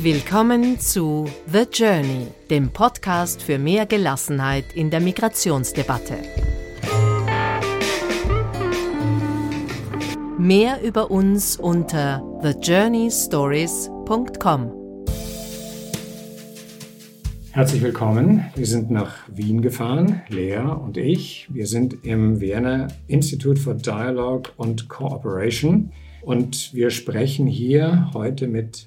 Willkommen zu The Journey, dem Podcast für mehr Gelassenheit in der Migrationsdebatte. Mehr über uns unter thejourneystories.com. Herzlich willkommen. Wir sind nach Wien gefahren, Lea und ich. Wir sind im Vienna Institute for Dialogue and Cooperation und wir sprechen hier heute mit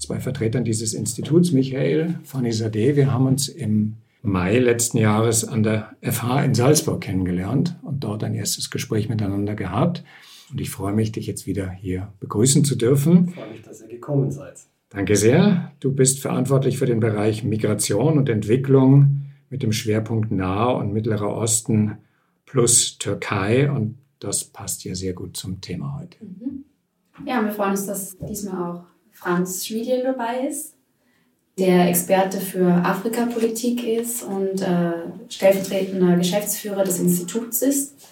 zwei Vertretern dieses Instituts, Michael Fanizadeh. Wir haben uns im Mai letzten Jahres an der FH in Salzburg kennengelernt und dort ein erstes Gespräch miteinander gehabt. Und ich freue mich, dich jetzt wieder hier begrüßen zu dürfen. Ich freue mich, dass ihr gekommen seid. Danke sehr. Du bist verantwortlich für den Bereich Migration und Entwicklung mit dem Schwerpunkt Nahe und Mittlerer Osten plus Türkei. Und das passt ja sehr gut zum Thema heute. Mhm. Ja, wir freuen uns, dass diesmal auch Franz Schwiedien dabei ist, der Experte für Afrikapolitik ist und äh, stellvertretender Geschäftsführer des Instituts ist.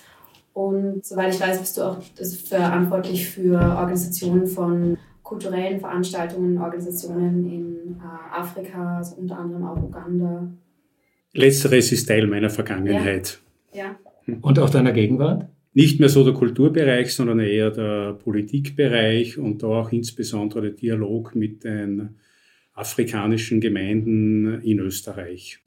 Und soweit ich weiß, bist du auch verantwortlich für Organisationen von kulturellen Veranstaltungen, Organisationen in äh, Afrika, also unter anderem auch Uganda. Letzteres ist Teil meiner Vergangenheit. Ja. ja. Und auch deiner Gegenwart? Nicht mehr so der Kulturbereich, sondern eher der Politikbereich und da auch insbesondere der Dialog mit den afrikanischen Gemeinden in Österreich.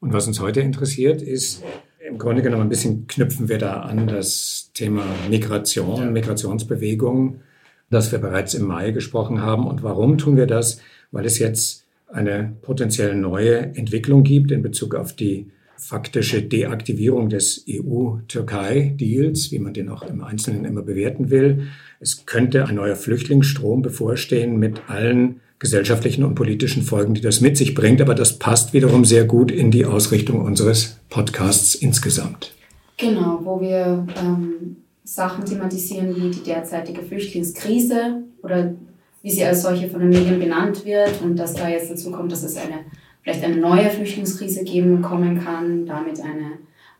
Und was uns heute interessiert, ist im Grunde genommen ein bisschen knüpfen wir da an das Thema Migration, Migrationsbewegung, das wir bereits im Mai gesprochen haben. Und warum tun wir das? Weil es jetzt eine potenziell neue Entwicklung gibt in Bezug auf die faktische Deaktivierung des EU-Türkei-Deals, wie man den auch im Einzelnen immer bewerten will. Es könnte ein neuer Flüchtlingsstrom bevorstehen mit allen gesellschaftlichen und politischen Folgen, die das mit sich bringt. Aber das passt wiederum sehr gut in die Ausrichtung unseres Podcasts insgesamt. Genau, wo wir ähm, Sachen thematisieren wie die derzeitige Flüchtlingskrise oder wie sie als solche von den Medien benannt wird und dass da jetzt dazu kommt, dass es eine vielleicht eine neue Flüchtlingskrise geben kommen kann, damit eine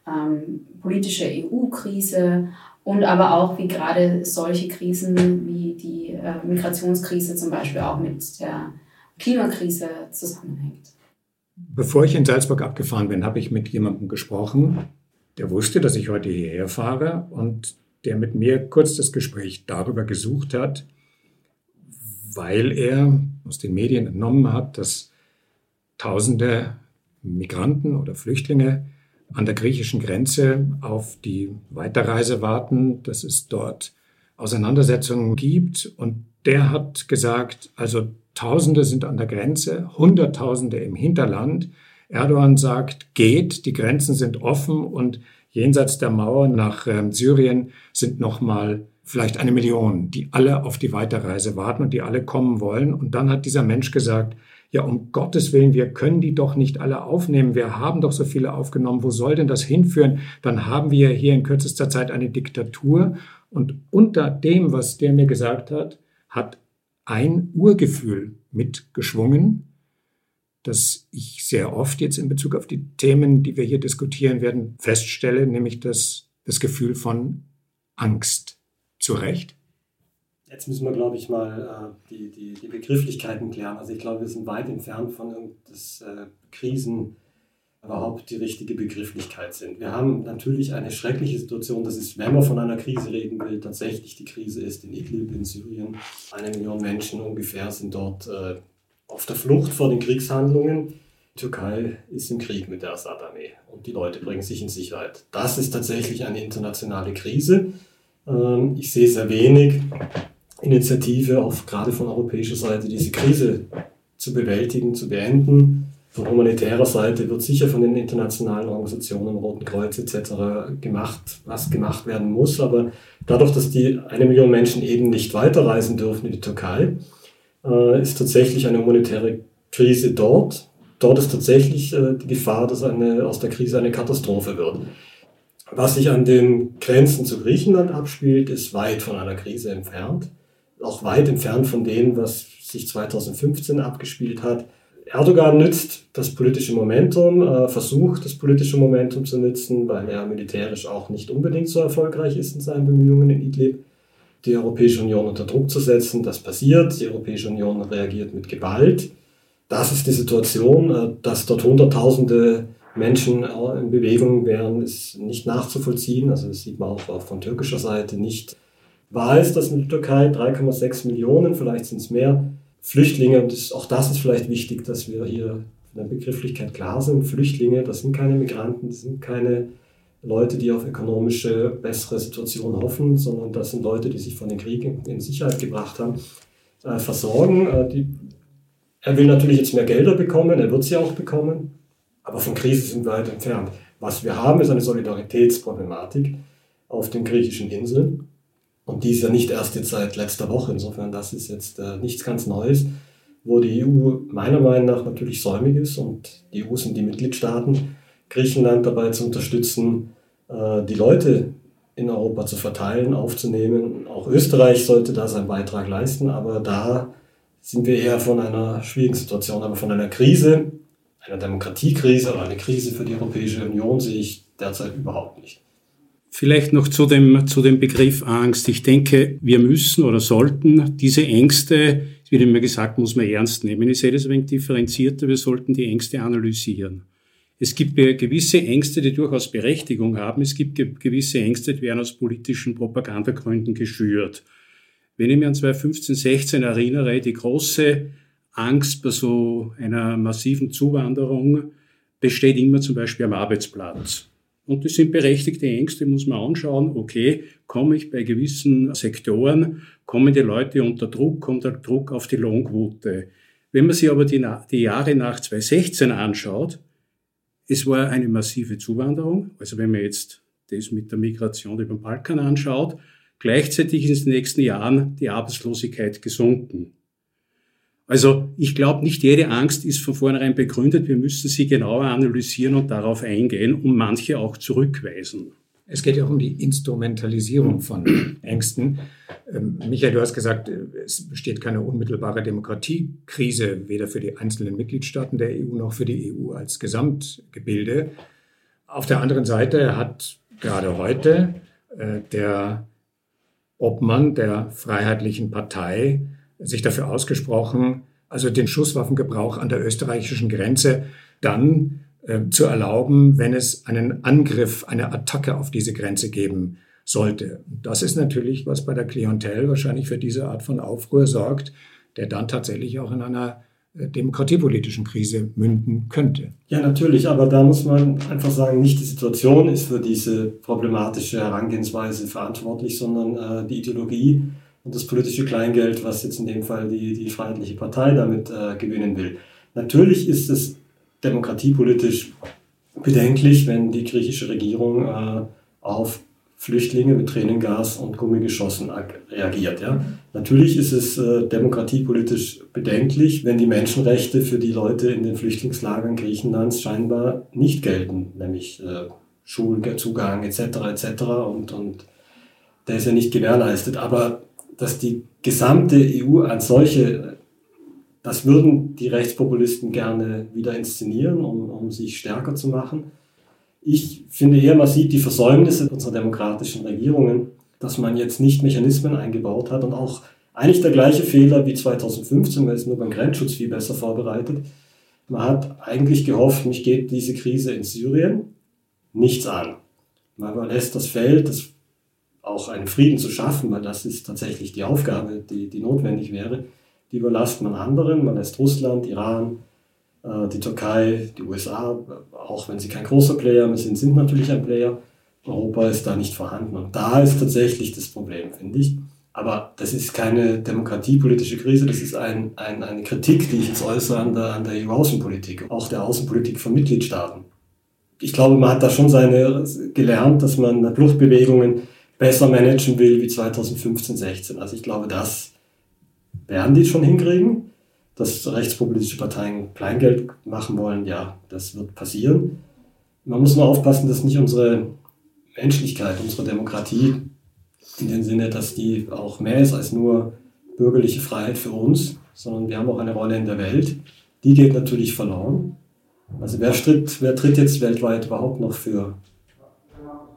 ähm, politische EU-Krise und aber auch wie gerade solche Krisen wie die äh, Migrationskrise zum Beispiel auch mit der Klimakrise zusammenhängt. Bevor ich in Salzburg abgefahren bin, habe ich mit jemandem gesprochen, der wusste, dass ich heute hierher fahre und der mit mir kurz das Gespräch darüber gesucht hat, weil er aus den Medien entnommen hat, dass Tausende Migranten oder Flüchtlinge an der griechischen Grenze auf die Weiterreise warten, dass es dort Auseinandersetzungen gibt. Und der hat gesagt, also Tausende sind an der Grenze, Hunderttausende im Hinterland. Erdogan sagt, geht, die Grenzen sind offen und jenseits der Mauer nach äh, Syrien sind nochmal vielleicht eine Million, die alle auf die Weiterreise warten und die alle kommen wollen. Und dann hat dieser Mensch gesagt, ja, um Gottes Willen, wir können die doch nicht alle aufnehmen. Wir haben doch so viele aufgenommen. Wo soll denn das hinführen? Dann haben wir hier in kürzester Zeit eine Diktatur. Und unter dem, was der mir gesagt hat, hat ein Urgefühl mitgeschwungen, das ich sehr oft jetzt in Bezug auf die Themen, die wir hier diskutieren werden, feststelle, nämlich das, das Gefühl von Angst. Zu Recht? Jetzt müssen wir, glaube ich, mal äh, die, die, die Begrifflichkeiten klären. Also ich glaube, wir sind weit entfernt von dass äh, Krisen überhaupt die richtige Begrifflichkeit sind. Wir haben natürlich eine schreckliche Situation, das ist, wenn man von einer Krise reden will, tatsächlich die Krise ist in Idlib in Syrien. Eine Million Menschen ungefähr sind dort äh, auf der Flucht vor den Kriegshandlungen. Die Türkei ist im Krieg mit der Assad-Armee und die Leute bringen sich in Sicherheit. Das ist tatsächlich eine internationale Krise. Ähm, ich sehe sehr wenig Initiative, auch gerade von europäischer Seite, diese Krise zu bewältigen, zu beenden. Von humanitärer Seite wird sicher von den internationalen Organisationen, Roten Kreuz etc. gemacht, was gemacht werden muss. Aber dadurch, dass die eine Million Menschen eben nicht weiterreisen dürfen in die Türkei, äh, ist tatsächlich eine humanitäre Krise dort. Dort ist tatsächlich äh, die Gefahr, dass eine, aus der Krise eine Katastrophe wird. Was sich an den Grenzen zu Griechenland abspielt, ist weit von einer Krise entfernt auch weit entfernt von dem, was sich 2015 abgespielt hat. Erdogan nützt das politische Momentum, äh, versucht das politische Momentum zu nutzen, weil er militärisch auch nicht unbedingt so erfolgreich ist in seinen Bemühungen in Idlib. die Europäische Union unter Druck zu setzen. Das passiert. Die Europäische Union reagiert mit Gewalt. Das ist die Situation, äh, dass dort Hunderttausende Menschen in Bewegung wären, ist nicht nachzuvollziehen. Also das sieht man auch von türkischer Seite nicht. Wahr ist, dass in der Türkei 3,6 Millionen, vielleicht sind es mehr, Flüchtlinge, und das, auch das ist vielleicht wichtig, dass wir hier in der Begrifflichkeit klar sind. Flüchtlinge, das sind keine Migranten, das sind keine Leute, die auf ökonomische bessere Situationen hoffen, sondern das sind Leute, die sich von den Kriegen in Sicherheit gebracht haben, äh, versorgen. Äh, die, er will natürlich jetzt mehr Gelder bekommen, er wird sie auch bekommen, aber von Krise sind wir weit entfernt. Was wir haben, ist eine Solidaritätsproblematik auf den griechischen Inseln. Und die ist ja nicht erst jetzt seit letzter Woche. Insofern, das ist jetzt äh, nichts ganz Neues, wo die EU meiner Meinung nach natürlich säumig ist. Und die EU sind die Mitgliedstaaten, Griechenland dabei zu unterstützen, äh, die Leute in Europa zu verteilen, aufzunehmen. Auch Österreich sollte da seinen Beitrag leisten, aber da sind wir eher von einer schwierigen Situation, aber von einer Krise, einer Demokratiekrise oder eine Krise für die Europäische Union sehe ich derzeit überhaupt nicht. Vielleicht noch zu dem, zu dem Begriff Angst. Ich denke, wir müssen oder sollten diese Ängste, es wird immer gesagt, muss man ernst nehmen. Ich sehe das ein wenig differenzierter. Wir sollten die Ängste analysieren. Es gibt gewisse Ängste, die durchaus Berechtigung haben. Es gibt gewisse Ängste, die werden aus politischen Propagandagründen geschürt. Wenn ich mir an 2015, 16 erinnere, die große Angst bei so einer massiven Zuwanderung besteht immer zum Beispiel am Arbeitsplatz. Und das sind berechtigte Ängste, muss man anschauen. Okay, komme ich bei gewissen Sektoren, kommen die Leute unter Druck, kommt der Druck auf die Lohnquote. Wenn man sich aber die, die Jahre nach 2016 anschaut, es war eine massive Zuwanderung. Also wenn man jetzt das mit der Migration über den Balkan anschaut, gleichzeitig ist in den nächsten Jahren die Arbeitslosigkeit gesunken. Also ich glaube, nicht jede Angst ist von vornherein begründet. Wir müssen sie genauer analysieren und darauf eingehen und manche auch zurückweisen. Es geht ja auch um die Instrumentalisierung von Ängsten. Ähm, Michael, du hast gesagt, es besteht keine unmittelbare Demokratiekrise, weder für die einzelnen Mitgliedstaaten der EU noch für die EU als Gesamtgebilde. Auf der anderen Seite hat gerade heute äh, der Obmann der Freiheitlichen Partei sich dafür ausgesprochen, also den Schusswaffengebrauch an der österreichischen Grenze dann äh, zu erlauben, wenn es einen Angriff, eine Attacke auf diese Grenze geben sollte. Das ist natürlich, was bei der Klientel wahrscheinlich für diese Art von Aufruhr sorgt, der dann tatsächlich auch in einer äh, demokratiepolitischen Krise münden könnte. Ja, natürlich, aber da muss man einfach sagen, nicht die Situation ist für diese problematische Herangehensweise verantwortlich, sondern äh, die Ideologie und das politische Kleingeld, was jetzt in dem Fall die, die Freiheitliche Partei damit äh, gewinnen will. Natürlich ist es demokratiepolitisch bedenklich, wenn die griechische Regierung äh, auf Flüchtlinge mit Tränengas und Gummigeschossen reagiert. Ja? Natürlich ist es äh, demokratiepolitisch bedenklich, wenn die Menschenrechte für die Leute in den Flüchtlingslagern Griechenlands scheinbar nicht gelten, nämlich äh, Schulzugang etc. etc. Und, und der ist ja nicht gewährleistet. Aber dass die gesamte EU als solche, das würden die Rechtspopulisten gerne wieder inszenieren, um, um sich stärker zu machen. Ich finde eher, man sieht die Versäumnisse unserer demokratischen Regierungen, dass man jetzt nicht Mechanismen eingebaut hat und auch eigentlich der gleiche Fehler wie 2015, man ist nur beim Grenzschutz viel besser vorbereitet. Man hat eigentlich gehofft, mich geht diese Krise in Syrien nichts an. Man überlässt das Feld, das auch einen Frieden zu schaffen, weil das ist tatsächlich die Aufgabe, die, die notwendig wäre, die überlasst man anderen. Man lässt Russland, Iran, äh, die Türkei, die USA, auch wenn sie kein großer Player sind, sind natürlich ein Player. Europa ist da nicht vorhanden. Und da ist tatsächlich das Problem, finde ich. Aber das ist keine demokratiepolitische Krise, das ist ein, ein, eine Kritik, die ich jetzt äußere an der, an der EU-Außenpolitik, auch der Außenpolitik von Mitgliedstaaten. Ich glaube, man hat da schon seine gelernt, dass man Fluchtbewegungen besser managen will wie 2015, 16. Also ich glaube, das werden die schon hinkriegen. Dass rechtspopulistische Parteien Kleingeld machen wollen, ja, das wird passieren. Man muss nur aufpassen, dass nicht unsere Menschlichkeit, unsere Demokratie, in dem Sinne, dass die auch mehr ist als nur bürgerliche Freiheit für uns, sondern wir haben auch eine Rolle in der Welt. Die geht natürlich verloren. Also wer tritt, wer tritt jetzt weltweit überhaupt noch für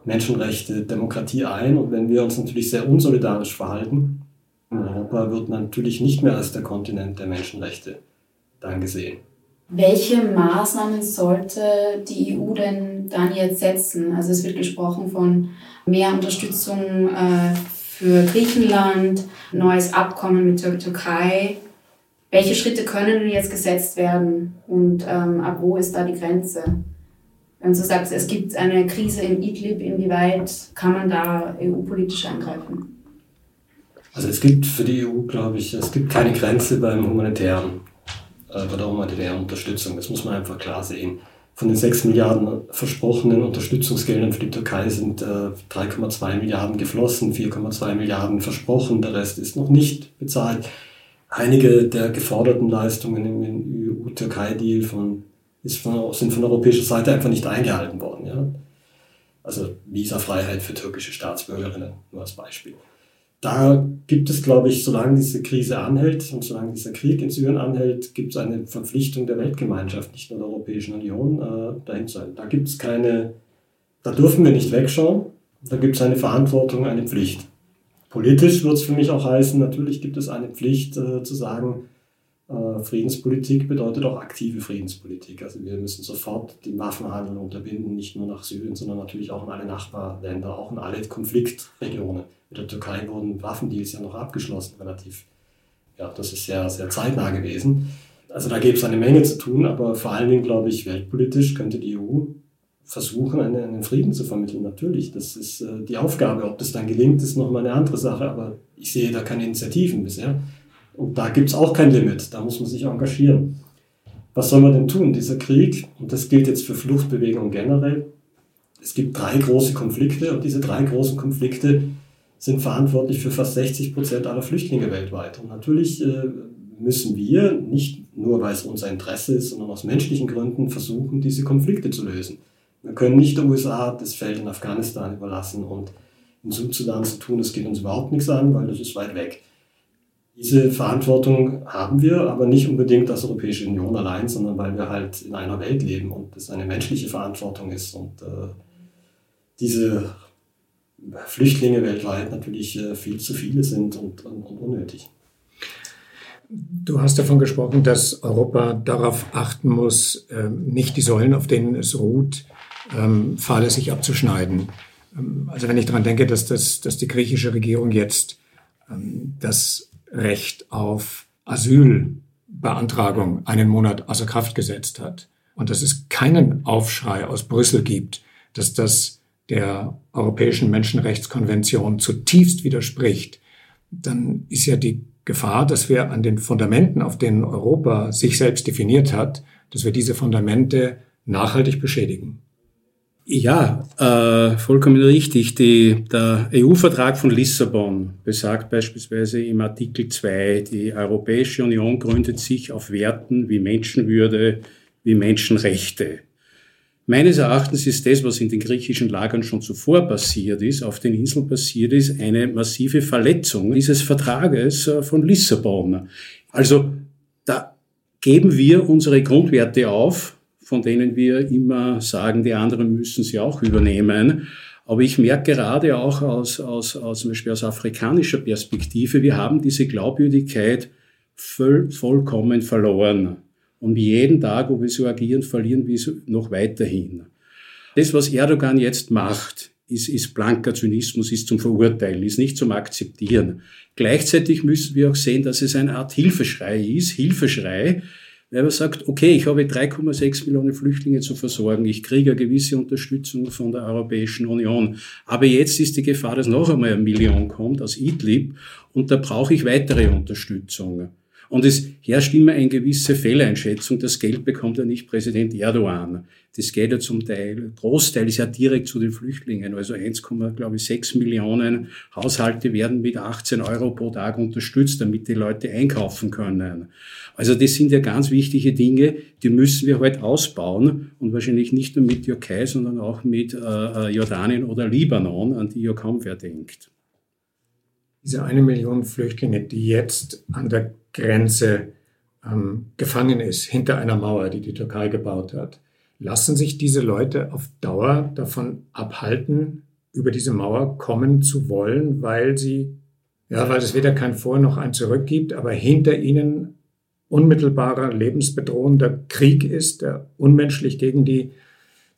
Menschenrechte, Demokratie ein. Und wenn wir uns natürlich sehr unsolidarisch verhalten, Europa wird natürlich nicht mehr als der Kontinent der Menschenrechte dann gesehen. Welche Maßnahmen sollte die EU denn dann jetzt setzen? Also es wird gesprochen von mehr Unterstützung äh, für Griechenland, neues Abkommen mit der Türkei. Welche Schritte können jetzt gesetzt werden und ähm, ab wo ist da die Grenze? Wenn du sagst, es gibt eine Krise in Idlib, inwieweit kann man da EU-politisch eingreifen? Also es gibt für die EU, glaube ich, es gibt keine Grenze beim humanitären, äh, bei der humanitären Unterstützung. Das muss man einfach klar sehen. Von den 6 Milliarden versprochenen Unterstützungsgeldern für die Türkei sind äh, 3,2 Milliarden geflossen, 4,2 Milliarden versprochen, der Rest ist noch nicht bezahlt. Einige der geforderten Leistungen im EU-Türkei-Deal von, von, sind von europäischer Seite einfach nicht eingehalten worden. Ja? Also Visafreiheit für türkische Staatsbürgerinnen, nur als Beispiel da gibt es, glaube ich, solange diese Krise anhält und solange dieser Krieg in Syrien anhält, gibt es eine Verpflichtung der Weltgemeinschaft, nicht nur der Europäischen Union, äh, dahin zu sein. Da gibt es keine, da dürfen wir nicht wegschauen. Da gibt es eine Verantwortung, eine Pflicht. Politisch wird es für mich auch heißen, natürlich gibt es eine Pflicht äh, zu sagen, Friedenspolitik bedeutet auch aktive Friedenspolitik. Also wir müssen sofort den Waffenhandel unterbinden, nicht nur nach Syrien, sondern natürlich auch in alle Nachbarländer, auch in alle Konfliktregionen. Mit der Türkei wurden Waffendeals ja noch abgeschlossen, relativ. Ja, das ist sehr, sehr zeitnah gewesen. Also da gäbe es eine Menge zu tun, aber vor allen Dingen, glaube ich, weltpolitisch könnte die EU versuchen, einen, einen Frieden zu vermitteln. Natürlich, das ist äh, die Aufgabe. Ob das dann gelingt, ist nochmal eine andere Sache, aber ich sehe da keine Initiativen bisher. Und da gibt es auch kein Limit, da muss man sich engagieren. Was soll man denn tun? Dieser Krieg, und das gilt jetzt für Fluchtbewegungen generell, es gibt drei große Konflikte und diese drei großen Konflikte sind verantwortlich für fast 60 Prozent aller Flüchtlinge weltweit. Und natürlich äh, müssen wir, nicht nur weil es unser Interesse ist, sondern aus menschlichen Gründen versuchen, diese Konflikte zu lösen. Wir können nicht der USA das Feld in Afghanistan überlassen und in Südsudan zu tun, das geht uns überhaupt nichts an, weil das ist weit weg. Diese Verantwortung haben wir, aber nicht unbedingt als Europäische Union allein, sondern weil wir halt in einer Welt leben und das eine menschliche Verantwortung ist und äh, diese Flüchtlinge weltweit natürlich äh, viel zu viele sind und, und, und unnötig. Du hast davon gesprochen, dass Europa darauf achten muss, ähm, nicht die Säulen, auf denen es ruht, ähm, fahrlässig abzuschneiden. Ähm, also wenn ich daran denke, dass, das, dass die griechische Regierung jetzt das Recht auf Asylbeantragung einen Monat außer Kraft gesetzt hat und dass es keinen Aufschrei aus Brüssel gibt, dass das der Europäischen Menschenrechtskonvention zutiefst widerspricht, dann ist ja die Gefahr, dass wir an den Fundamenten, auf denen Europa sich selbst definiert hat, dass wir diese Fundamente nachhaltig beschädigen. Ja, äh, vollkommen richtig. Die, der EU-Vertrag von Lissabon besagt beispielsweise im Artikel 2, die Europäische Union gründet sich auf Werten wie Menschenwürde, wie Menschenrechte. Meines Erachtens ist das, was in den griechischen Lagern schon zuvor passiert ist, auf den Inseln passiert ist, eine massive Verletzung dieses Vertrages äh, von Lissabon. Also da geben wir unsere Grundwerte auf, von denen wir immer sagen, die anderen müssen sie auch übernehmen. Aber ich merke gerade auch aus, aus, aus, zum Beispiel aus afrikanischer Perspektive, wir haben diese Glaubwürdigkeit voll, vollkommen verloren. Und jeden Tag, wo wir so agieren, verlieren wir es noch weiterhin. Das, was Erdogan jetzt macht, ist, ist blanker Zynismus, ist zum Verurteilen, ist nicht zum Akzeptieren. Gleichzeitig müssen wir auch sehen, dass es eine Art Hilfeschrei ist, Hilfeschrei, weil man sagt, okay, ich habe 3,6 Millionen Flüchtlinge zu versorgen, ich kriege eine gewisse Unterstützung von der Europäischen Union. Aber jetzt ist die Gefahr, dass noch einmal eine Million kommt aus Idlib und da brauche ich weitere Unterstützung. Und es herrscht immer eine gewisse Fehleinschätzung. Das Geld bekommt ja nicht Präsident Erdogan. Das geht ja zum Teil, Großteil ist ja direkt zu den Flüchtlingen. Also 1,6 Millionen Haushalte werden mit 18 Euro pro Tag unterstützt, damit die Leute einkaufen können. Also das sind ja ganz wichtige Dinge, die müssen wir halt ausbauen und wahrscheinlich nicht nur mit Türkei, sondern auch mit äh, äh Jordanien oder Libanon, an die ja kaum wer denkt. Diese eine Million Flüchtlinge, die jetzt an der Grenze ähm, gefangen ist, hinter einer Mauer, die die Türkei gebaut hat. Lassen sich diese Leute auf Dauer davon abhalten, über diese Mauer kommen zu wollen, weil sie, ja, weil es weder kein Vor noch ein Zurück gibt, aber hinter ihnen unmittelbarer, lebensbedrohender Krieg ist, der unmenschlich gegen die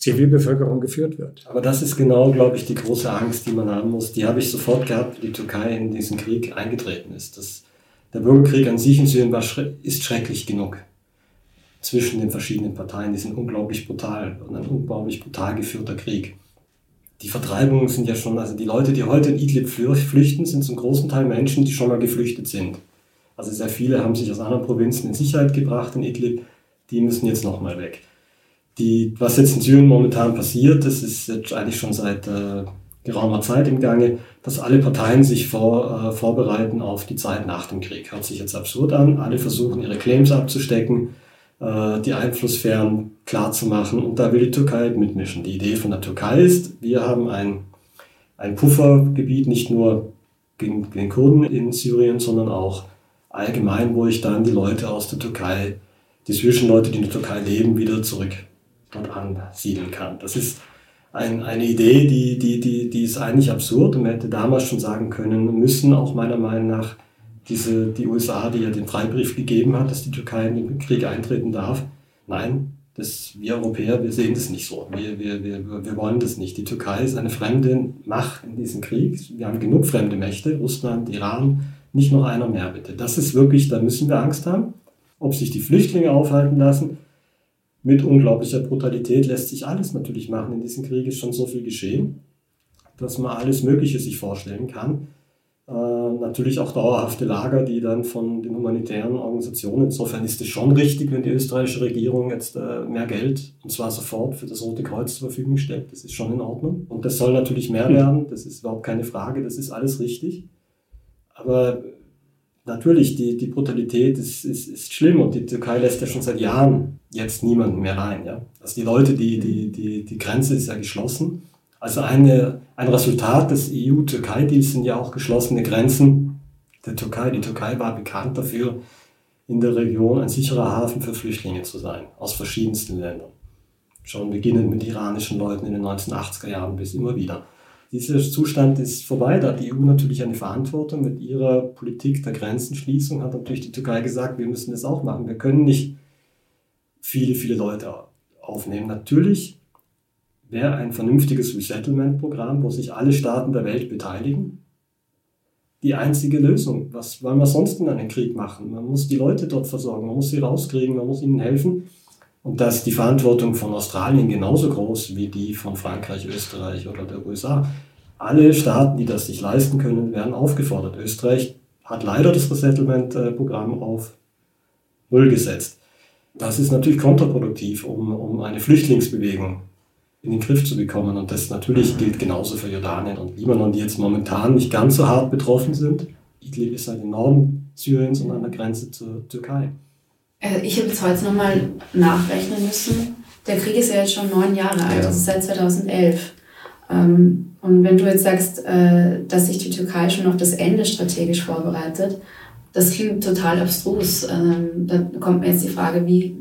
Zivilbevölkerung geführt wird. Aber das ist genau, glaube ich, die große Angst, die man haben muss. Die habe ich sofort gehabt, wie die Türkei in diesen Krieg eingetreten ist. Das, der Bürgerkrieg an sich in Syrien war, ist schrecklich genug zwischen den verschiedenen Parteien. Die sind unglaublich brutal und ein unglaublich brutal geführter Krieg. Die Vertreibungen sind ja schon, also die Leute, die heute in Idlib flüchten, sind zum großen Teil Menschen, die schon mal geflüchtet sind. Also sehr viele haben sich aus anderen Provinzen in Sicherheit gebracht in Idlib, die müssen jetzt nochmal weg. Die, was jetzt in Syrien momentan passiert, das ist jetzt eigentlich schon seit äh, geraumer Zeit im Gange, dass alle Parteien sich vor, äh, vorbereiten auf die Zeit nach dem Krieg. Hört sich jetzt absurd an. Alle versuchen ihre Claims abzustecken, äh, die Einflusssphären klarzumachen und da will die Türkei mitmischen. Die Idee von der Türkei ist, wir haben ein, ein Puffergebiet nicht nur gegen den Kurden in Syrien, sondern auch allgemein, wo ich dann die Leute aus der Türkei, die Zwischenleute, die in der Türkei leben, wieder zurück dort ansiedeln kann. Das ist ein, eine Idee, die, die, die, die ist eigentlich absurd und man hätte damals schon sagen können, müssen auch meiner Meinung nach diese, die USA, die ja den Freibrief gegeben hat, dass die Türkei in den Krieg eintreten darf. Nein, das, wir Europäer, wir sehen das nicht so. Wir, wir, wir, wir wollen das nicht. Die Türkei ist eine fremde Macht in diesem Krieg. Wir haben genug fremde Mächte, Russland, Iran, nicht noch einer mehr bitte. Das ist wirklich, da müssen wir Angst haben. Ob sich die Flüchtlinge aufhalten lassen, mit unglaublicher Brutalität lässt sich alles natürlich machen. In diesem Krieg ist schon so viel geschehen, dass man alles Mögliche sich vorstellen kann. Äh, natürlich auch dauerhafte Lager, die dann von den humanitären Organisationen, insofern ist es schon richtig, wenn die österreichische Regierung jetzt äh, mehr Geld, und zwar sofort, für das Rote Kreuz zur Verfügung stellt. Das ist schon in Ordnung. Und das soll natürlich mehr werden, das ist überhaupt keine Frage, das ist alles richtig. Aber natürlich, die, die Brutalität ist, ist, ist schlimm und die Türkei lässt ja schon seit Jahren jetzt niemanden mehr rein. Ja? Also die Leute, die, die, die, die Grenze ist ja geschlossen. Also eine, ein Resultat des EU-Türkei-Deals sind ja auch geschlossene Grenzen der Türkei. Die Türkei war bekannt dafür, in der Region ein sicherer Hafen für Flüchtlinge zu sein, aus verschiedensten Ländern. Schon beginnend mit iranischen Leuten in den 1980er Jahren bis immer wieder. Dieser Zustand ist vorbei. Da hat die EU natürlich eine Verantwortung. Mit ihrer Politik der Grenzenschließung hat natürlich die Türkei gesagt, wir müssen das auch machen. Wir können nicht viele, viele Leute aufnehmen. Natürlich wäre ein vernünftiges Resettlement-Programm, wo sich alle Staaten der Welt beteiligen, die einzige Lösung. Was wollen wir sonst in einem Krieg machen? Man muss die Leute dort versorgen, man muss sie rauskriegen, man muss ihnen helfen. Und dass die Verantwortung von Australien genauso groß wie die von Frankreich, Österreich oder der USA. Alle Staaten, die das sich leisten können, werden aufgefordert. Österreich hat leider das Resettlement-Programm auf Null gesetzt. Das ist natürlich kontraproduktiv, um, um eine Flüchtlingsbewegung in den Griff zu bekommen. Und das natürlich gilt genauso für Jordanien und Libanon, die jetzt momentan nicht ganz so hart betroffen sind. Idlib ist halt im Norden Syriens und an der Grenze zur Türkei. Also ich habe jetzt heute nochmal nachrechnen müssen. Der Krieg ist ja jetzt schon neun Jahre alt, ja. also seit 2011. Ähm, und wenn du jetzt sagst, äh, dass sich die Türkei schon auf das Ende strategisch vorbereitet, das klingt total abstrus. Ähm, da kommt mir jetzt die Frage, wie,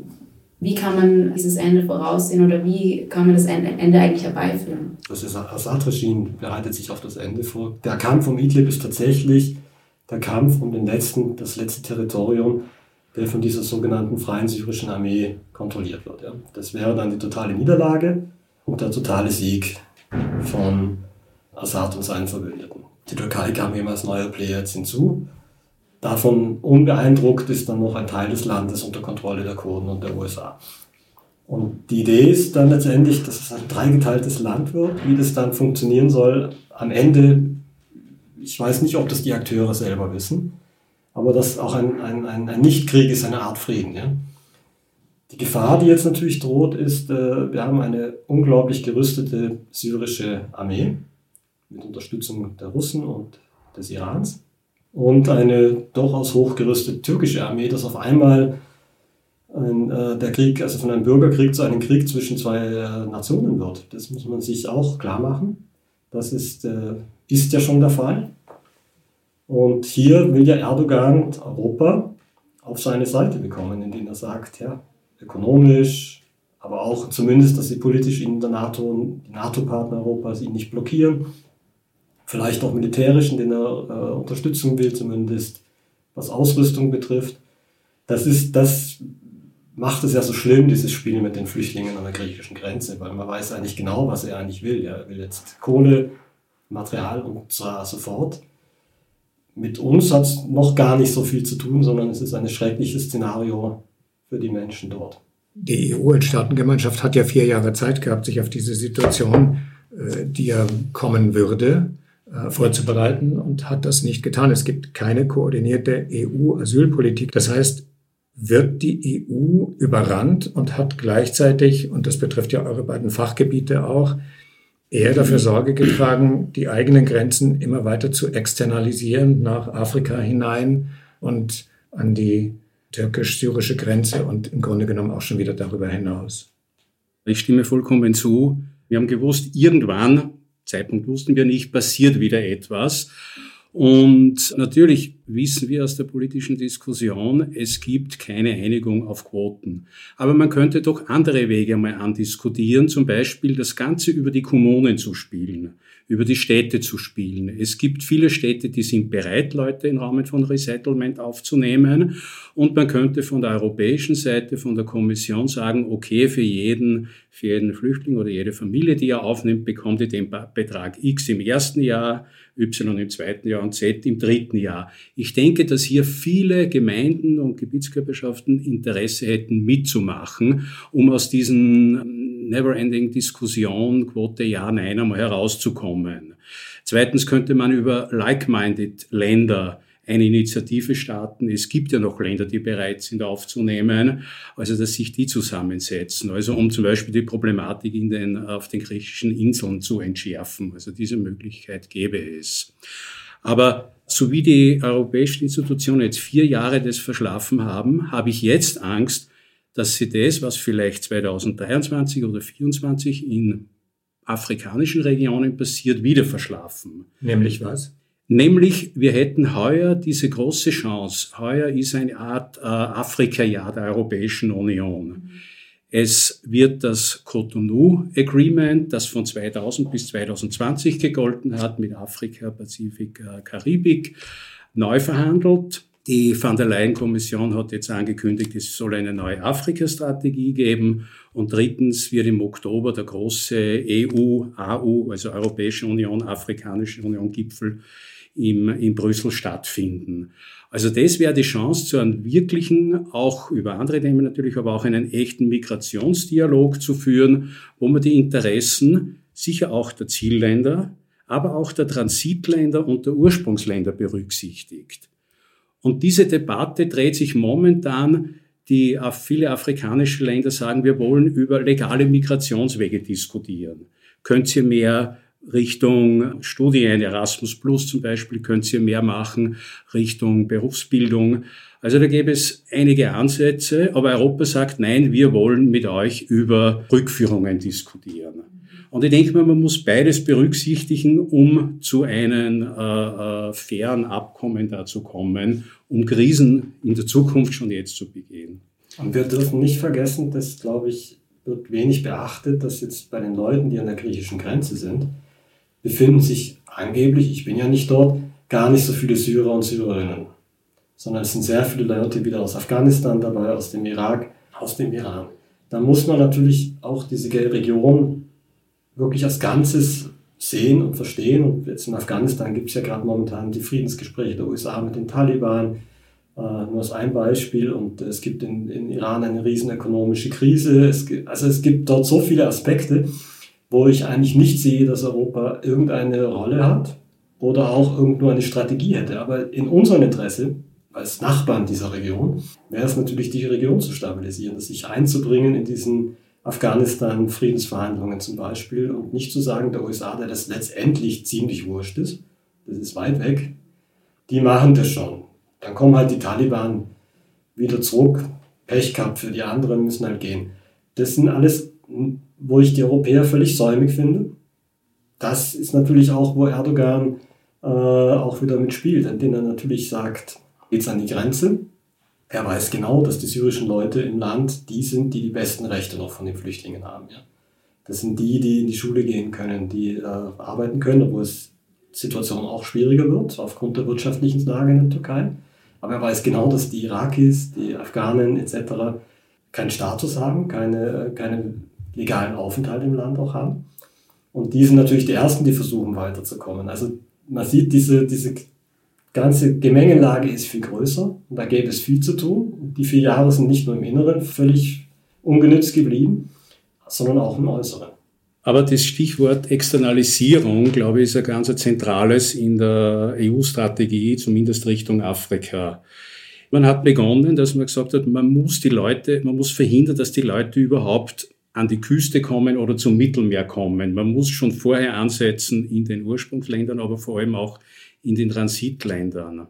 wie kann man dieses Ende voraussehen oder wie kann man das Ende eigentlich herbeiführen? Das Assad-Regime bereitet sich auf das Ende vor. Der Kampf um Idlib ist tatsächlich der Kampf um den letzten, das letzte Territorium, der von dieser sogenannten Freien Syrischen Armee kontrolliert wird. Ja. Das wäre dann die totale Niederlage und der totale Sieg von Assad und seinen Verbündeten. Die Türkei kam eben als neuer Player jetzt hinzu. Davon unbeeindruckt ist dann noch ein Teil des Landes unter Kontrolle der Kurden und der USA. Und die Idee ist dann letztendlich, dass es ein dreigeteiltes Land wird. Wie das dann funktionieren soll, am Ende, ich weiß nicht, ob das die Akteure selber wissen aber dass auch ein, ein, ein, ein Nichtkrieg ist eine Art Frieden. Ja? Die Gefahr, die jetzt natürlich droht, ist, äh, wir haben eine unglaublich gerüstete syrische Armee mit Unterstützung der Russen und des Irans und eine durchaus hochgerüstete türkische Armee, dass auf einmal ein, äh, der Krieg, also von einem Bürgerkrieg zu einem Krieg zwischen zwei äh, Nationen wird. Das muss man sich auch klar machen. Das ist, äh, ist ja schon der Fall. Und hier will ja Erdogan Europa auf seine Seite bekommen, indem er sagt, ja, ökonomisch, aber auch zumindest, dass sie politisch in der NATO, die NATO-Partner Europas ihn nicht blockieren. vielleicht auch militärischen, den er äh, unterstützen will, zumindest was Ausrüstung betrifft. Das ist, das macht es ja so schlimm, dieses Spiel mit den Flüchtlingen an der griechischen Grenze, weil man weiß eigentlich genau, was er eigentlich will. Er will jetzt Kohle, Material und zwar sofort. Mit uns hat es noch gar nicht so viel zu tun, sondern es ist ein schreckliches Szenario für die Menschen dort. Die EU als Staatengemeinschaft hat ja vier Jahre Zeit gehabt, sich auf diese Situation, äh, die ja kommen würde, äh, vorzubereiten und hat das nicht getan. Es gibt keine koordinierte EU-Asylpolitik. Das heißt, wird die EU überrannt und hat gleichzeitig, und das betrifft ja eure beiden Fachgebiete auch, eher dafür Sorge getragen, die eigenen Grenzen immer weiter zu externalisieren nach Afrika hinein und an die türkisch-syrische Grenze und im Grunde genommen auch schon wieder darüber hinaus. Ich stimme vollkommen zu. Wir haben gewusst, irgendwann, Zeitpunkt wussten wir nicht, passiert wieder etwas. Und natürlich wissen wir aus der politischen Diskussion, es gibt keine Einigung auf Quoten. Aber man könnte doch andere Wege mal andiskutieren, zum Beispiel das Ganze über die Kommunen zu spielen über die Städte zu spielen. Es gibt viele Städte, die sind bereit, Leute im Rahmen von Resettlement aufzunehmen. Und man könnte von der europäischen Seite, von der Kommission sagen, okay, für jeden, für jeden Flüchtling oder jede Familie, die er aufnimmt, bekommt ihr den Betrag X im ersten Jahr, Y im zweiten Jahr und Z im dritten Jahr. Ich denke, dass hier viele Gemeinden und Gebietskörperschaften Interesse hätten mitzumachen, um aus diesen never-ending Diskussion, Quote ja, nein, einmal herauszukommen. Zweitens könnte man über like-minded Länder eine Initiative starten. Es gibt ja noch Länder, die bereit sind aufzunehmen, also dass sich die zusammensetzen. Also um zum Beispiel die Problematik in den, auf den griechischen Inseln zu entschärfen. Also diese Möglichkeit gäbe es. Aber so wie die europäischen Institutionen jetzt vier Jahre das verschlafen haben, habe ich jetzt Angst, dass sie das, was vielleicht 2023 oder 2024 in afrikanischen Regionen passiert, wieder verschlafen. Nämlich was? Nämlich, wir hätten heuer diese große Chance. Heuer ist eine Art äh, Afrika-Jahr der Europäischen Union. Es wird das Cotonou Agreement, das von 2000 bis 2020 gegolten hat, mit Afrika, Pazifik, äh, Karibik, neu verhandelt. Die Van der Leyen-Kommission hat jetzt angekündigt, es soll eine neue Afrika-Strategie geben. Und drittens wird im Oktober der große EU-AU, also Europäische Union, Afrikanische Union-Gipfel im, in Brüssel stattfinden. Also das wäre die Chance zu einem wirklichen, auch über andere Themen natürlich, aber auch einen echten Migrationsdialog zu führen, wo man die Interessen sicher auch der Zielländer, aber auch der Transitländer und der Ursprungsländer berücksichtigt. Und diese Debatte dreht sich momentan, die viele afrikanische Länder sagen, wir wollen über legale Migrationswege diskutieren. Könnt ihr mehr Richtung Studien, Erasmus Plus zum Beispiel, könnt ihr mehr machen, Richtung Berufsbildung. Also da gäbe es einige Ansätze, aber Europa sagt, nein, wir wollen mit euch über Rückführungen diskutieren. Und ich denke mal, man muss beides berücksichtigen, um zu einem äh, äh, fairen Abkommen dazu kommen, um Krisen in der Zukunft schon jetzt zu begehen. Und wir dürfen nicht vergessen, dass, glaube ich, wird wenig beachtet, dass jetzt bei den Leuten, die an der griechischen Grenze sind, befinden sich angeblich, ich bin ja nicht dort, gar nicht so viele Syrer und Syrerinnen, sondern es sind sehr viele Leute wieder aus Afghanistan dabei, aus dem Irak, aus dem Iran. Da muss man natürlich auch diese Region wirklich als Ganzes sehen und verstehen. Und jetzt in Afghanistan gibt es ja gerade momentan die Friedensgespräche der USA mit den Taliban. Äh, nur als ein Beispiel. Und es gibt in, in Iran eine riesen ökonomische Krise. Es also es gibt dort so viele Aspekte, wo ich eigentlich nicht sehe, dass Europa irgendeine Rolle hat oder auch irgendwo eine Strategie hätte. Aber in unserem Interesse, als Nachbarn dieser Region, wäre es natürlich, die Region zu stabilisieren, sich einzubringen in diesen Afghanistan-Friedensverhandlungen zum Beispiel und nicht zu sagen, der USA, der das letztendlich ziemlich wurscht ist, das ist weit weg, die machen das schon. Dann kommen halt die Taliban wieder zurück, Pech gehabt für die anderen, müssen halt gehen. Das sind alles, wo ich die Europäer völlig säumig finde. Das ist natürlich auch, wo Erdogan äh, auch wieder mitspielt, indem er natürlich sagt, geht's an die Grenze, er weiß genau, dass die syrischen Leute im Land die sind, die die besten Rechte noch von den Flüchtlingen haben. Ja. Das sind die, die in die Schule gehen können, die äh, arbeiten können, obwohl es Situation auch schwieriger wird, aufgrund der wirtschaftlichen Lage in der Türkei. Aber er weiß genau, dass die Irakis, die Afghanen etc. keinen Status haben, keine, keinen legalen Aufenthalt im Land auch haben. Und die sind natürlich die Ersten, die versuchen weiterzukommen. Also man sieht, diese, diese ganze Gemengelage ist viel größer und da gäbe es viel zu tun. Die vier Jahre sind nicht nur im Inneren völlig ungenützt geblieben, sondern auch im Äußeren. Aber das Stichwort Externalisierung, glaube ich, ist ein ganz zentrales in der EU-Strategie, zumindest Richtung Afrika. Man hat begonnen, dass man gesagt hat, man muss die Leute, man muss verhindern, dass die Leute überhaupt an die Küste kommen oder zum Mittelmeer kommen. Man muss schon vorher ansetzen in den Ursprungsländern, aber vor allem auch in den Transitländern.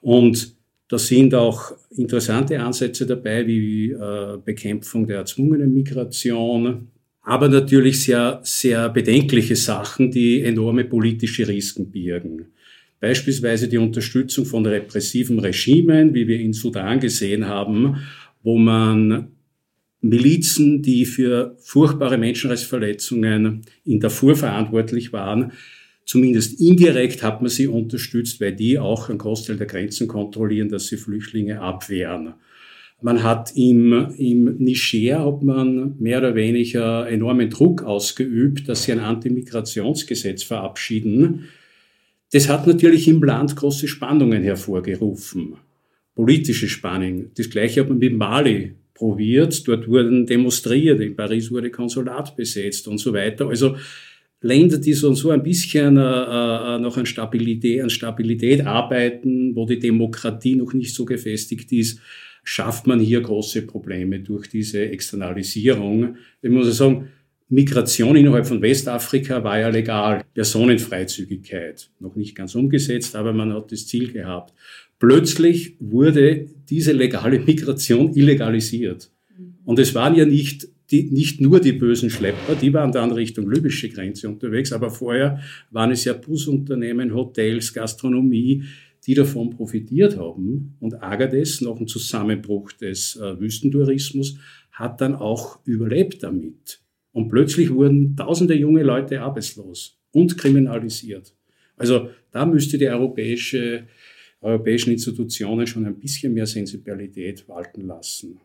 Und da sind auch interessante Ansätze dabei, wie äh, Bekämpfung der erzwungenen Migration, aber natürlich sehr, sehr bedenkliche Sachen, die enorme politische Risiken birgen. Beispielsweise die Unterstützung von repressiven Regimen, wie wir in Sudan gesehen haben, wo man Milizen, die für furchtbare Menschenrechtsverletzungen in Darfur verantwortlich waren, zumindest indirekt hat man sie unterstützt, weil die auch einen Großteil der Grenzen kontrollieren, dass sie Flüchtlinge abwehren. Man hat im, im Niger hat man mehr oder weniger enormen Druck ausgeübt, dass sie ein Antimigrationsgesetz verabschieden. Das hat natürlich im Land große Spannungen hervorgerufen. Politische Spannung. Das gleiche hat man mit Mali probiert. Dort wurden demonstriert. In Paris wurde Konsulat besetzt und so weiter. Also Länder, die so, so ein bisschen äh, äh, noch an Stabilität, an Stabilität arbeiten, wo die Demokratie noch nicht so gefestigt ist, schafft man hier große Probleme durch diese Externalisierung. Ich muss sagen, Migration innerhalb von Westafrika war ja legal. Personenfreizügigkeit. Noch nicht ganz umgesetzt, aber man hat das Ziel gehabt. Plötzlich wurde diese legale Migration illegalisiert. Und es waren ja nicht, die, nicht nur die bösen Schlepper, die waren dann Richtung libysche Grenze unterwegs, aber vorher waren es ja Busunternehmen, Hotels, Gastronomie, die davon profitiert haben. Und Agadez, nach dem Zusammenbruch des äh, Wüstentourismus, hat dann auch überlebt damit. Und plötzlich wurden tausende junge Leute arbeitslos und kriminalisiert. Also da müsste die europäische, europäischen Institutionen schon ein bisschen mehr Sensibilität walten lassen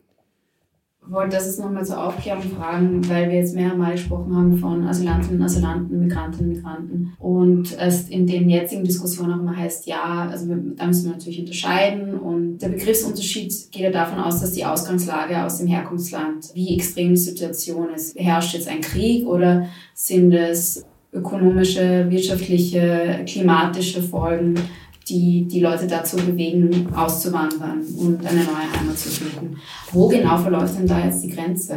wollte das jetzt nochmal zur Aufklärung fragen, weil wir jetzt mehrere Mal gesprochen haben von Asylantinnen, Asylanten, Migrantinnen, Migranten. Und es in den jetzigen Diskussionen auch immer heißt, ja, also da müssen wir natürlich unterscheiden. Und der Begriffsunterschied geht ja davon aus, dass die Ausgangslage aus dem Herkunftsland, wie extrem die Situation ist. Herrscht jetzt ein Krieg oder sind es ökonomische, wirtschaftliche, klimatische Folgen? Die die Leute dazu bewegen, auszuwandern und eine neue Heimat zu suchen. Wo genau verläuft denn da jetzt die Grenze?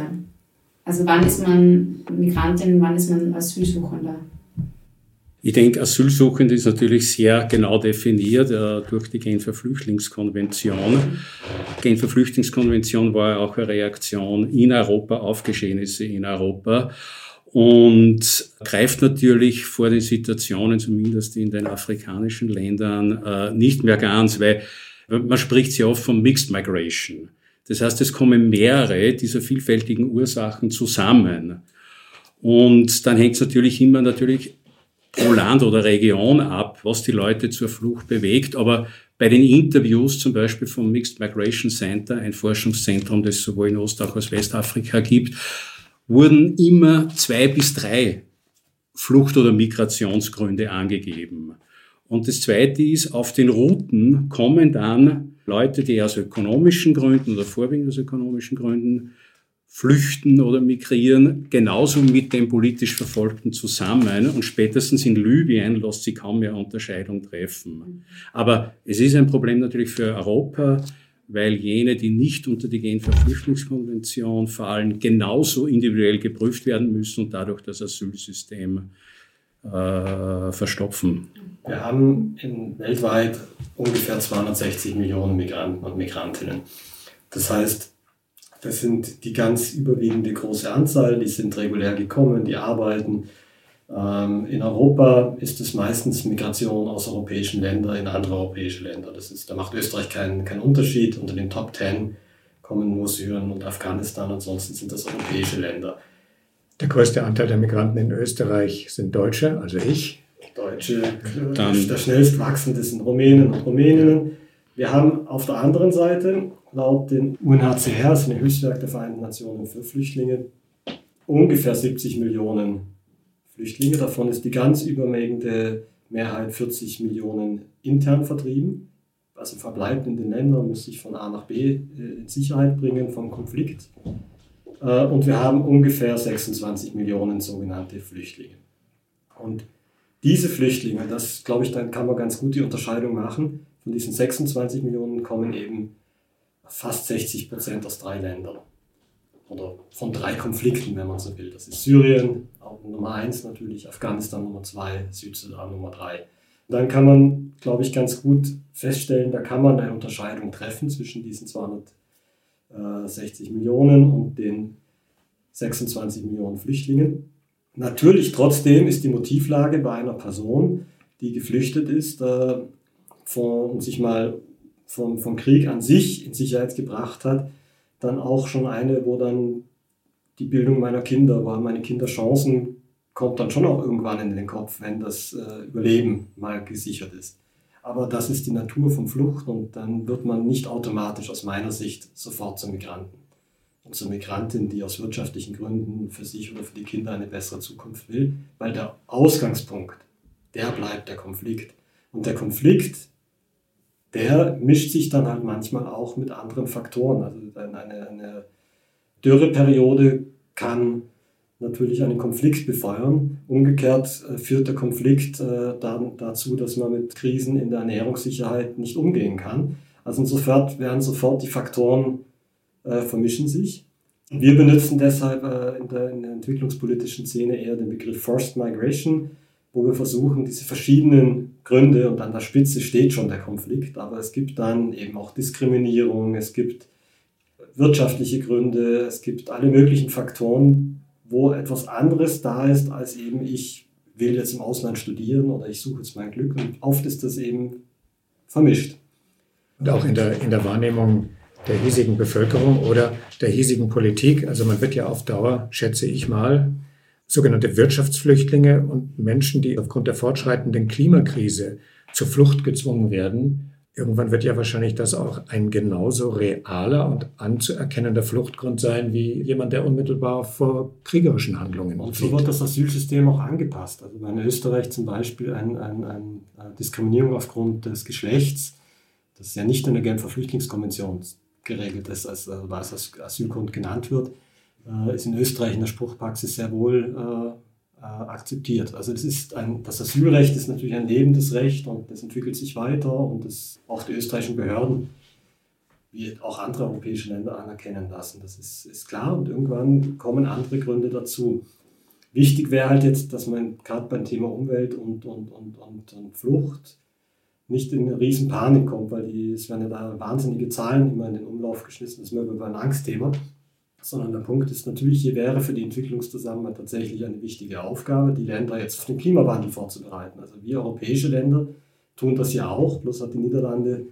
Also wann ist man Migrantin, wann ist man Asylsuchender? Ich denke, Asylsuchend ist natürlich sehr genau definiert äh, durch die Genfer Flüchtlingskonvention. Genfer Flüchtlingskonvention war ja auch eine Reaktion in Europa auf Geschehnisse in Europa und greift natürlich vor den Situationen, zumindest in den afrikanischen Ländern, äh, nicht mehr ganz, weil man spricht sehr oft von Mixed Migration. Das heißt, es kommen mehrere dieser vielfältigen Ursachen zusammen. Und dann hängt es natürlich immer natürlich pro Land oder Region ab, was die Leute zur Flucht bewegt. Aber bei den Interviews zum Beispiel vom Mixed Migration Center, ein Forschungszentrum, das sowohl in Ost- als Westafrika gibt, wurden immer zwei bis drei Flucht- oder Migrationsgründe angegeben. Und das Zweite ist, auf den Routen kommen dann Leute, die aus ökonomischen Gründen oder vorwiegend aus ökonomischen Gründen flüchten oder migrieren, genauso mit den politisch Verfolgten zusammen. Und spätestens in Libyen lässt sich kaum mehr Unterscheidung treffen. Aber es ist ein Problem natürlich für Europa, weil jene, die nicht unter die Genfer Flüchtlingskonvention fallen, genauso individuell geprüft werden müssen und dadurch das Asylsystem äh, verstopfen. Wir haben in, weltweit ungefähr 260 Millionen Migranten und Migrantinnen. Das heißt, das sind die ganz überwiegende große Anzahl, die sind regulär gekommen, die arbeiten, in Europa ist es meistens Migration aus europäischen Ländern in andere europäische Länder. Das ist, da macht Österreich keinen, keinen Unterschied. Unter den Top Ten kommen nur Syrien und Afghanistan, ansonsten sind das europäische Länder. Der größte Anteil der Migranten in Österreich sind Deutsche, also ich. Deutsche, Dann, der schnellst wachsende sind Rumänen und Rumäninnen. Wir haben auf der anderen Seite laut dem UNHCR, das ist ein Hilfswerk der Vereinten Nationen für Flüchtlinge, ungefähr 70 Millionen Flüchtlinge. Davon ist die ganz übermägende Mehrheit 40 Millionen intern vertrieben. Also verbleibt in den Ländern, muss sich von A nach B äh, in Sicherheit bringen vom Konflikt. Äh, und wir haben ungefähr 26 Millionen sogenannte Flüchtlinge. Und diese Flüchtlinge, das glaube ich, dann kann man ganz gut die Unterscheidung machen. Von diesen 26 Millionen kommen eben fast 60 Prozent aus drei Ländern. Oder von drei Konflikten, wenn man so will. Das ist Syrien, Nummer eins natürlich, Afghanistan Nummer zwei, Südsudan Nummer drei. Dann kann man, glaube ich, ganz gut feststellen, da kann man eine Unterscheidung treffen zwischen diesen 260 Millionen und den 26 Millionen Flüchtlingen. Natürlich trotzdem ist die Motivlage bei einer Person, die geflüchtet ist äh, von, und sich mal vom, vom Krieg an sich in Sicherheit gebracht hat, dann auch schon eine, wo dann die Bildung meiner Kinder, wo meine Kinder Chancen, kommt dann schon auch irgendwann in den Kopf, wenn das äh, Überleben mal gesichert ist. Aber das ist die Natur von Flucht und dann wird man nicht automatisch aus meiner Sicht sofort zum Migranten. Und zur Migrantin, die aus wirtschaftlichen Gründen für sich oder für die Kinder eine bessere Zukunft will, weil der Ausgangspunkt, der bleibt der Konflikt. Und der Konflikt der mischt sich dann halt manchmal auch mit anderen Faktoren. Also eine, eine Dürreperiode kann natürlich einen Konflikt befeuern. Umgekehrt äh, führt der Konflikt äh, dann dazu, dass man mit Krisen in der Ernährungssicherheit nicht umgehen kann. Also insofern werden sofort die Faktoren äh, vermischen sich. Wir benutzen deshalb in, der, in der entwicklungspolitischen Szene eher den Begriff Forced Migration, wo wir versuchen, diese verschiedenen Gründe und an der Spitze steht schon der Konflikt, aber es gibt dann eben auch Diskriminierung, es gibt wirtschaftliche Gründe, es gibt alle möglichen Faktoren, wo etwas anderes da ist, als eben ich will jetzt im Ausland studieren oder ich suche jetzt mein Glück und oft ist das eben vermischt. Und auch in der, in der Wahrnehmung der hiesigen Bevölkerung oder der hiesigen Politik, also man wird ja auf Dauer, schätze ich mal, sogenannte Wirtschaftsflüchtlinge und Menschen, die aufgrund der fortschreitenden Klimakrise zur Flucht gezwungen werden. Irgendwann wird ja wahrscheinlich das auch ein genauso realer und anzuerkennender Fluchtgrund sein wie jemand, der unmittelbar vor kriegerischen Handlungen Und so wird das Asylsystem auch angepasst. Also in Österreich zum Beispiel eine ein, ein Diskriminierung aufgrund des Geschlechts, das ja nicht in der Genfer Flüchtlingskonvention geregelt ist, als, also als Asylgrund genannt wird, äh, ist in Österreich in der Spruchpraxis sehr wohl äh, äh, akzeptiert. Also das, ist ein, das Asylrecht ist natürlich ein lebendes Recht und das entwickelt sich weiter und das auch die österreichischen Behörden wie auch andere europäische Länder anerkennen lassen. Das ist, ist klar und irgendwann kommen andere Gründe dazu. Wichtig wäre halt jetzt, dass man gerade beim Thema Umwelt und, und, und, und, und Flucht nicht in eine riesen Panik kommt, weil die, es werden ja da wahnsinnige Zahlen immer in den Umlauf geschmissen, das ist immer ein Angstthema sondern der Punkt ist natürlich, hier wäre für die Entwicklungszusammenarbeit tatsächlich eine wichtige Aufgabe, die Länder jetzt auf den Klimawandel vorzubereiten. Also wir europäische Länder tun das ja auch, bloß hat die Niederlande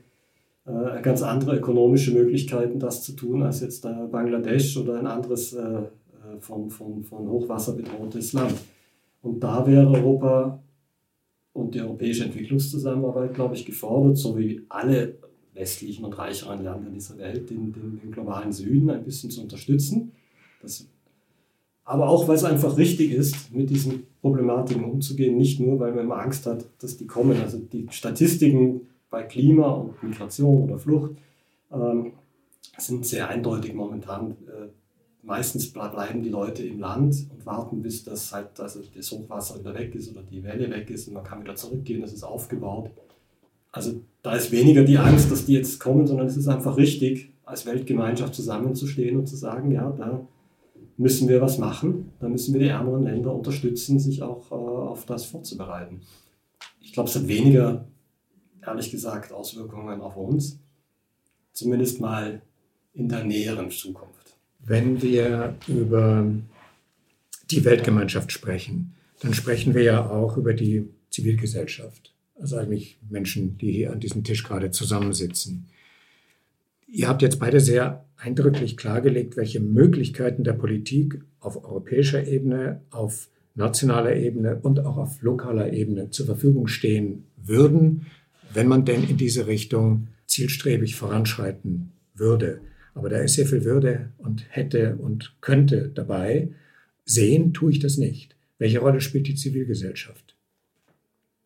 äh, ganz andere ökonomische Möglichkeiten, das zu tun, als jetzt äh, Bangladesch oder ein anderes äh, äh von, von, von Hochwasser bedrohtes Land. Und da wäre Europa und die europäische Entwicklungszusammenarbeit, glaube ich, gefordert, so wie alle westlichen und reicheren Ländern dieser Welt, den, den, den globalen Süden ein bisschen zu unterstützen. Das, aber auch, weil es einfach richtig ist, mit diesen Problematiken umzugehen, nicht nur, weil man immer Angst hat, dass die kommen. Also die Statistiken bei Klima und Migration oder Flucht ähm, sind sehr eindeutig momentan. Äh, meistens bleiben die Leute im Land und warten, bis das halt, also das Hochwasser wieder weg ist oder die Welle weg ist und man kann wieder zurückgehen, das ist aufgebaut. Also da ist weniger die Angst, dass die jetzt kommen, sondern es ist einfach richtig, als Weltgemeinschaft zusammenzustehen und zu sagen, ja, da müssen wir was machen, da müssen wir die ärmeren Länder unterstützen, sich auch äh, auf das vorzubereiten. Ich glaube, es hat weniger, ehrlich gesagt, Auswirkungen auf uns, zumindest mal in der näheren Zukunft. Wenn wir über die Weltgemeinschaft sprechen, dann sprechen wir ja auch über die Zivilgesellschaft also eigentlich Menschen, die hier an diesem Tisch gerade zusammensitzen. Ihr habt jetzt beide sehr eindrücklich klargelegt, welche Möglichkeiten der Politik auf europäischer Ebene, auf nationaler Ebene und auch auf lokaler Ebene zur Verfügung stehen würden, wenn man denn in diese Richtung zielstrebig voranschreiten würde. Aber da ist sehr viel Würde und hätte und könnte dabei. Sehen tue ich das nicht. Welche Rolle spielt die Zivilgesellschaft?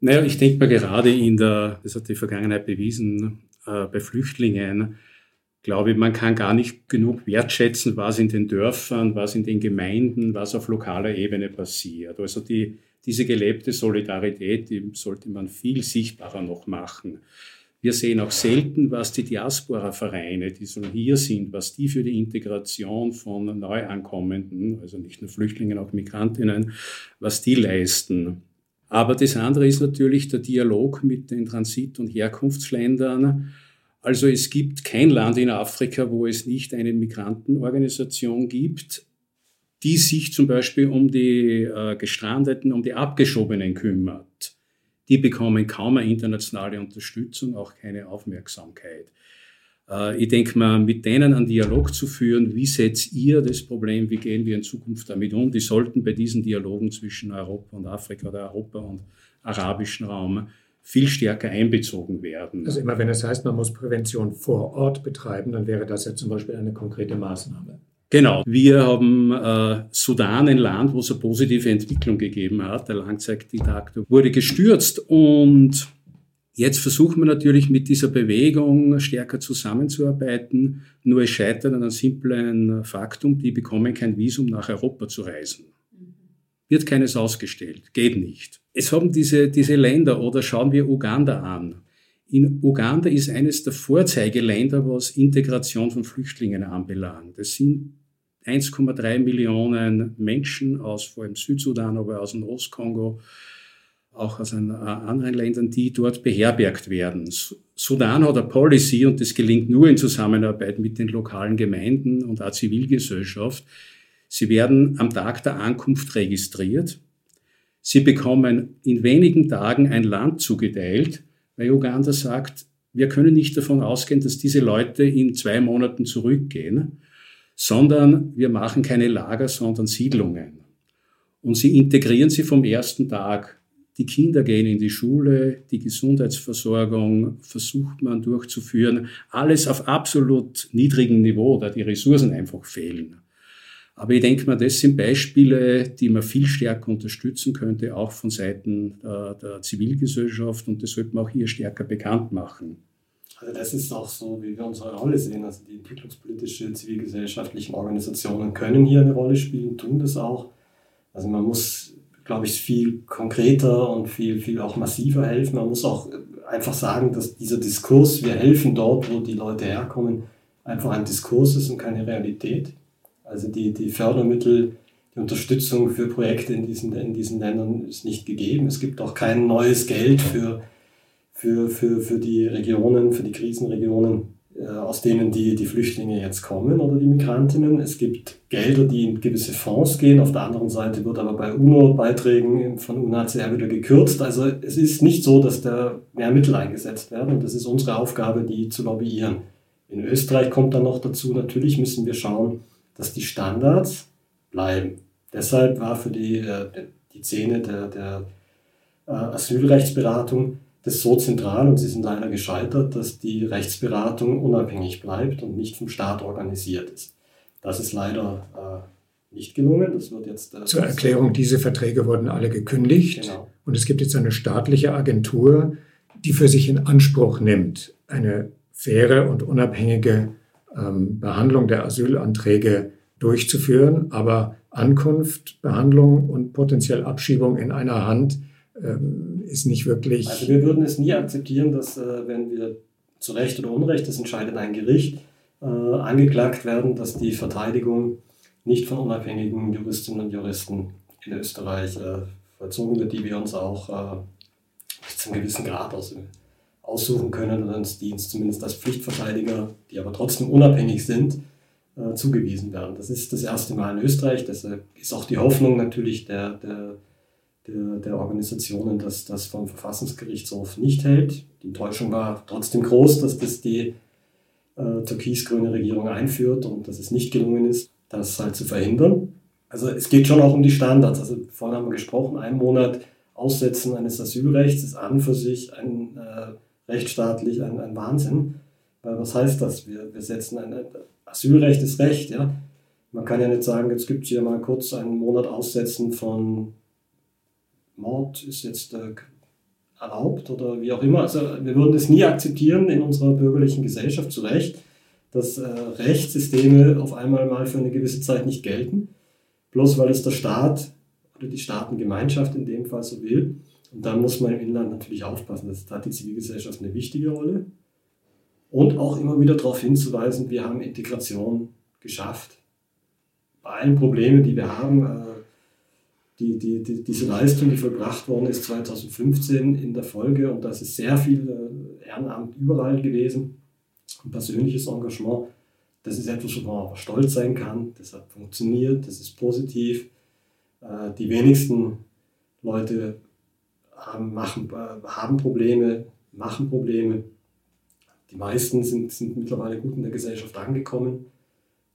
Naja, ich denke mal gerade in der, das hat die Vergangenheit bewiesen, äh, bei Flüchtlingen, glaube ich, man kann gar nicht genug wertschätzen, was in den Dörfern, was in den Gemeinden, was auf lokaler Ebene passiert. Also die, diese gelebte Solidarität, die sollte man viel sichtbarer noch machen. Wir sehen auch selten, was die Diaspora-Vereine, die so hier sind, was die für die Integration von Neuankommenden, also nicht nur Flüchtlingen, auch Migrantinnen, was die leisten. Aber das andere ist natürlich der Dialog mit den Transit- und Herkunftsländern. Also es gibt kein Land in Afrika, wo es nicht eine Migrantenorganisation gibt, die sich zum Beispiel um die äh, Gestrandeten, um die Abgeschobenen kümmert die bekommen kaum eine internationale Unterstützung, auch keine Aufmerksamkeit. Äh, ich denke mal, mit denen einen Dialog zu führen, wie setzt ihr das Problem, wie gehen wir in Zukunft damit um, die sollten bei diesen Dialogen zwischen Europa und Afrika oder Europa und arabischen Raum viel stärker einbezogen werden. Also immer wenn es heißt, man muss Prävention vor Ort betreiben, dann wäre das ja zum Beispiel eine konkrete Maßnahme. Genau. Wir haben äh, Sudan, ein Land, wo es eine positive Entwicklung gegeben hat. Der Langzeitdiktator wurde gestürzt und jetzt versuchen wir natürlich mit dieser Bewegung stärker zusammenzuarbeiten. Nur es scheitert an einem simplen Faktum, die bekommen kein Visum nach Europa zu reisen. Wird keines ausgestellt, geht nicht. Es haben diese, diese Länder oder schauen wir Uganda an. In Uganda ist eines der Vorzeigeländer, was Integration von Flüchtlingen anbelangt. Es sind 1,3 Millionen Menschen aus vor allem Südsudan, aber aus dem Ostkongo, auch aus anderen Ländern, die dort beherbergt werden. Sudan hat eine Policy und das gelingt nur in Zusammenarbeit mit den lokalen Gemeinden und auch Zivilgesellschaft. Sie werden am Tag der Ankunft registriert. Sie bekommen in wenigen Tagen ein Land zugeteilt, weil Uganda sagt, wir können nicht davon ausgehen, dass diese Leute in zwei Monaten zurückgehen sondern wir machen keine Lager, sondern Siedlungen. Und sie integrieren sie vom ersten Tag. Die Kinder gehen in die Schule, die Gesundheitsversorgung versucht man durchzuführen. Alles auf absolut niedrigem Niveau, da die Ressourcen einfach fehlen. Aber ich denke mal, das sind Beispiele, die man viel stärker unterstützen könnte, auch von Seiten der, der Zivilgesellschaft. Und das sollte man auch hier stärker bekannt machen. Also das ist auch so, wie wir unsere Rolle sehen. Also die entwicklungspolitische, zivilgesellschaftlichen Organisationen können hier eine Rolle spielen, tun das auch. Also man muss, glaube ich, viel konkreter und viel, viel auch massiver helfen. Man muss auch einfach sagen, dass dieser Diskurs, wir helfen dort, wo die Leute herkommen, einfach ein Diskurs ist und keine Realität. Also die, die Fördermittel, die Unterstützung für Projekte in diesen, in diesen Ländern ist nicht gegeben. Es gibt auch kein neues Geld für für, für, für die Regionen, für die Krisenregionen, aus denen die, die Flüchtlinge jetzt kommen oder die Migrantinnen. Es gibt Gelder, die in gewisse Fonds gehen. Auf der anderen Seite wird aber bei UNO-Beiträgen von UNHCR wieder gekürzt. Also es ist nicht so, dass da mehr Mittel eingesetzt werden und das ist unsere Aufgabe, die zu lobbyieren. In Österreich kommt dann noch dazu, natürlich müssen wir schauen, dass die Standards bleiben. Deshalb war für die, äh, die Szene der, der äh, Asylrechtsberatung das so zentral und sie sind leider gescheitert, dass die Rechtsberatung unabhängig bleibt und nicht vom Staat organisiert ist. Das ist leider äh, nicht gelungen. Das wird jetzt. Äh, Zur Erklärung, diese Verträge wurden alle gekündigt genau. und es gibt jetzt eine staatliche Agentur, die für sich in Anspruch nimmt, eine faire und unabhängige ähm, Behandlung der Asylanträge durchzuführen, aber Ankunft, Behandlung und potenziell Abschiebung in einer Hand ähm, ist nicht wirklich. Also wir würden es nie akzeptieren, dass äh, wenn wir zu Recht oder Unrecht, das entscheidet ein Gericht, äh, angeklagt werden, dass die Verteidigung nicht von unabhängigen Juristinnen und Juristen in Österreich äh, vollzogen wird, die wir uns auch äh, bis zu einem gewissen Grad aus, aussuchen können und uns Dienst zumindest als Pflichtverteidiger, die aber trotzdem unabhängig sind, äh, zugewiesen werden. Das ist das erste Mal in Österreich, deshalb ist auch die Hoffnung natürlich der, der der, der Organisationen, dass das vom Verfassungsgerichtshof nicht hält. Die Enttäuschung war trotzdem groß, dass das die äh, türkis-grüne Regierung einführt und dass es nicht gelungen ist, das halt zu verhindern. Also es geht schon auch um die Standards. Also vorhin haben wir gesprochen, ein Monat Aussetzen eines Asylrechts ist an für sich ein äh, rechtsstaatlich ein, ein Wahnsinn. Weil was heißt das? Wir, wir setzen ein Asylrecht ist Recht, ja. Man kann ja nicht sagen, jetzt gibt es hier mal kurz einen Monat Aussetzen von Mord ist jetzt äh, erlaubt oder wie auch immer. Also wir würden das nie akzeptieren in unserer bürgerlichen Gesellschaft zu Recht, dass äh, Rechtssysteme auf einmal mal für eine gewisse Zeit nicht gelten, bloß weil es der Staat oder die Staatengemeinschaft in dem Fall so will. Und dann muss man im Inland natürlich aufpassen. Das hat die Zivilgesellschaft eine wichtige Rolle. Und auch immer wieder darauf hinzuweisen, wir haben Integration geschafft. Bei allen Problemen, die wir haben, äh, die, die, die, diese Leistung, die vollbracht worden ist 2015 in der Folge, und das ist sehr viel äh, Ehrenamt überall gewesen, und persönliches Engagement, das ist etwas, wo man stolz sein kann, das hat funktioniert, das ist positiv. Äh, die wenigsten Leute haben, machen, äh, haben Probleme, machen Probleme. Die meisten sind, sind mittlerweile gut in der Gesellschaft angekommen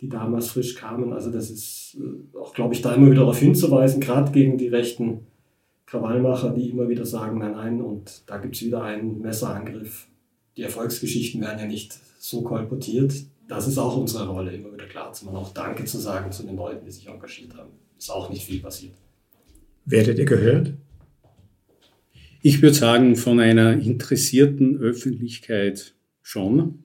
die damals frisch kamen. Also das ist äh, auch, glaube ich, da immer wieder darauf hinzuweisen, gerade gegen die rechten Krawallmacher, die immer wieder sagen, nein, nein, und da gibt es wieder einen Messerangriff. Die Erfolgsgeschichten werden ja nicht so kolportiert. Das ist auch unsere Rolle, immer wieder klar zu machen, auch Danke zu sagen zu den Leuten, die sich engagiert haben. Ist auch nicht viel passiert. Werdet ihr gehört? Ich würde sagen, von einer interessierten Öffentlichkeit schon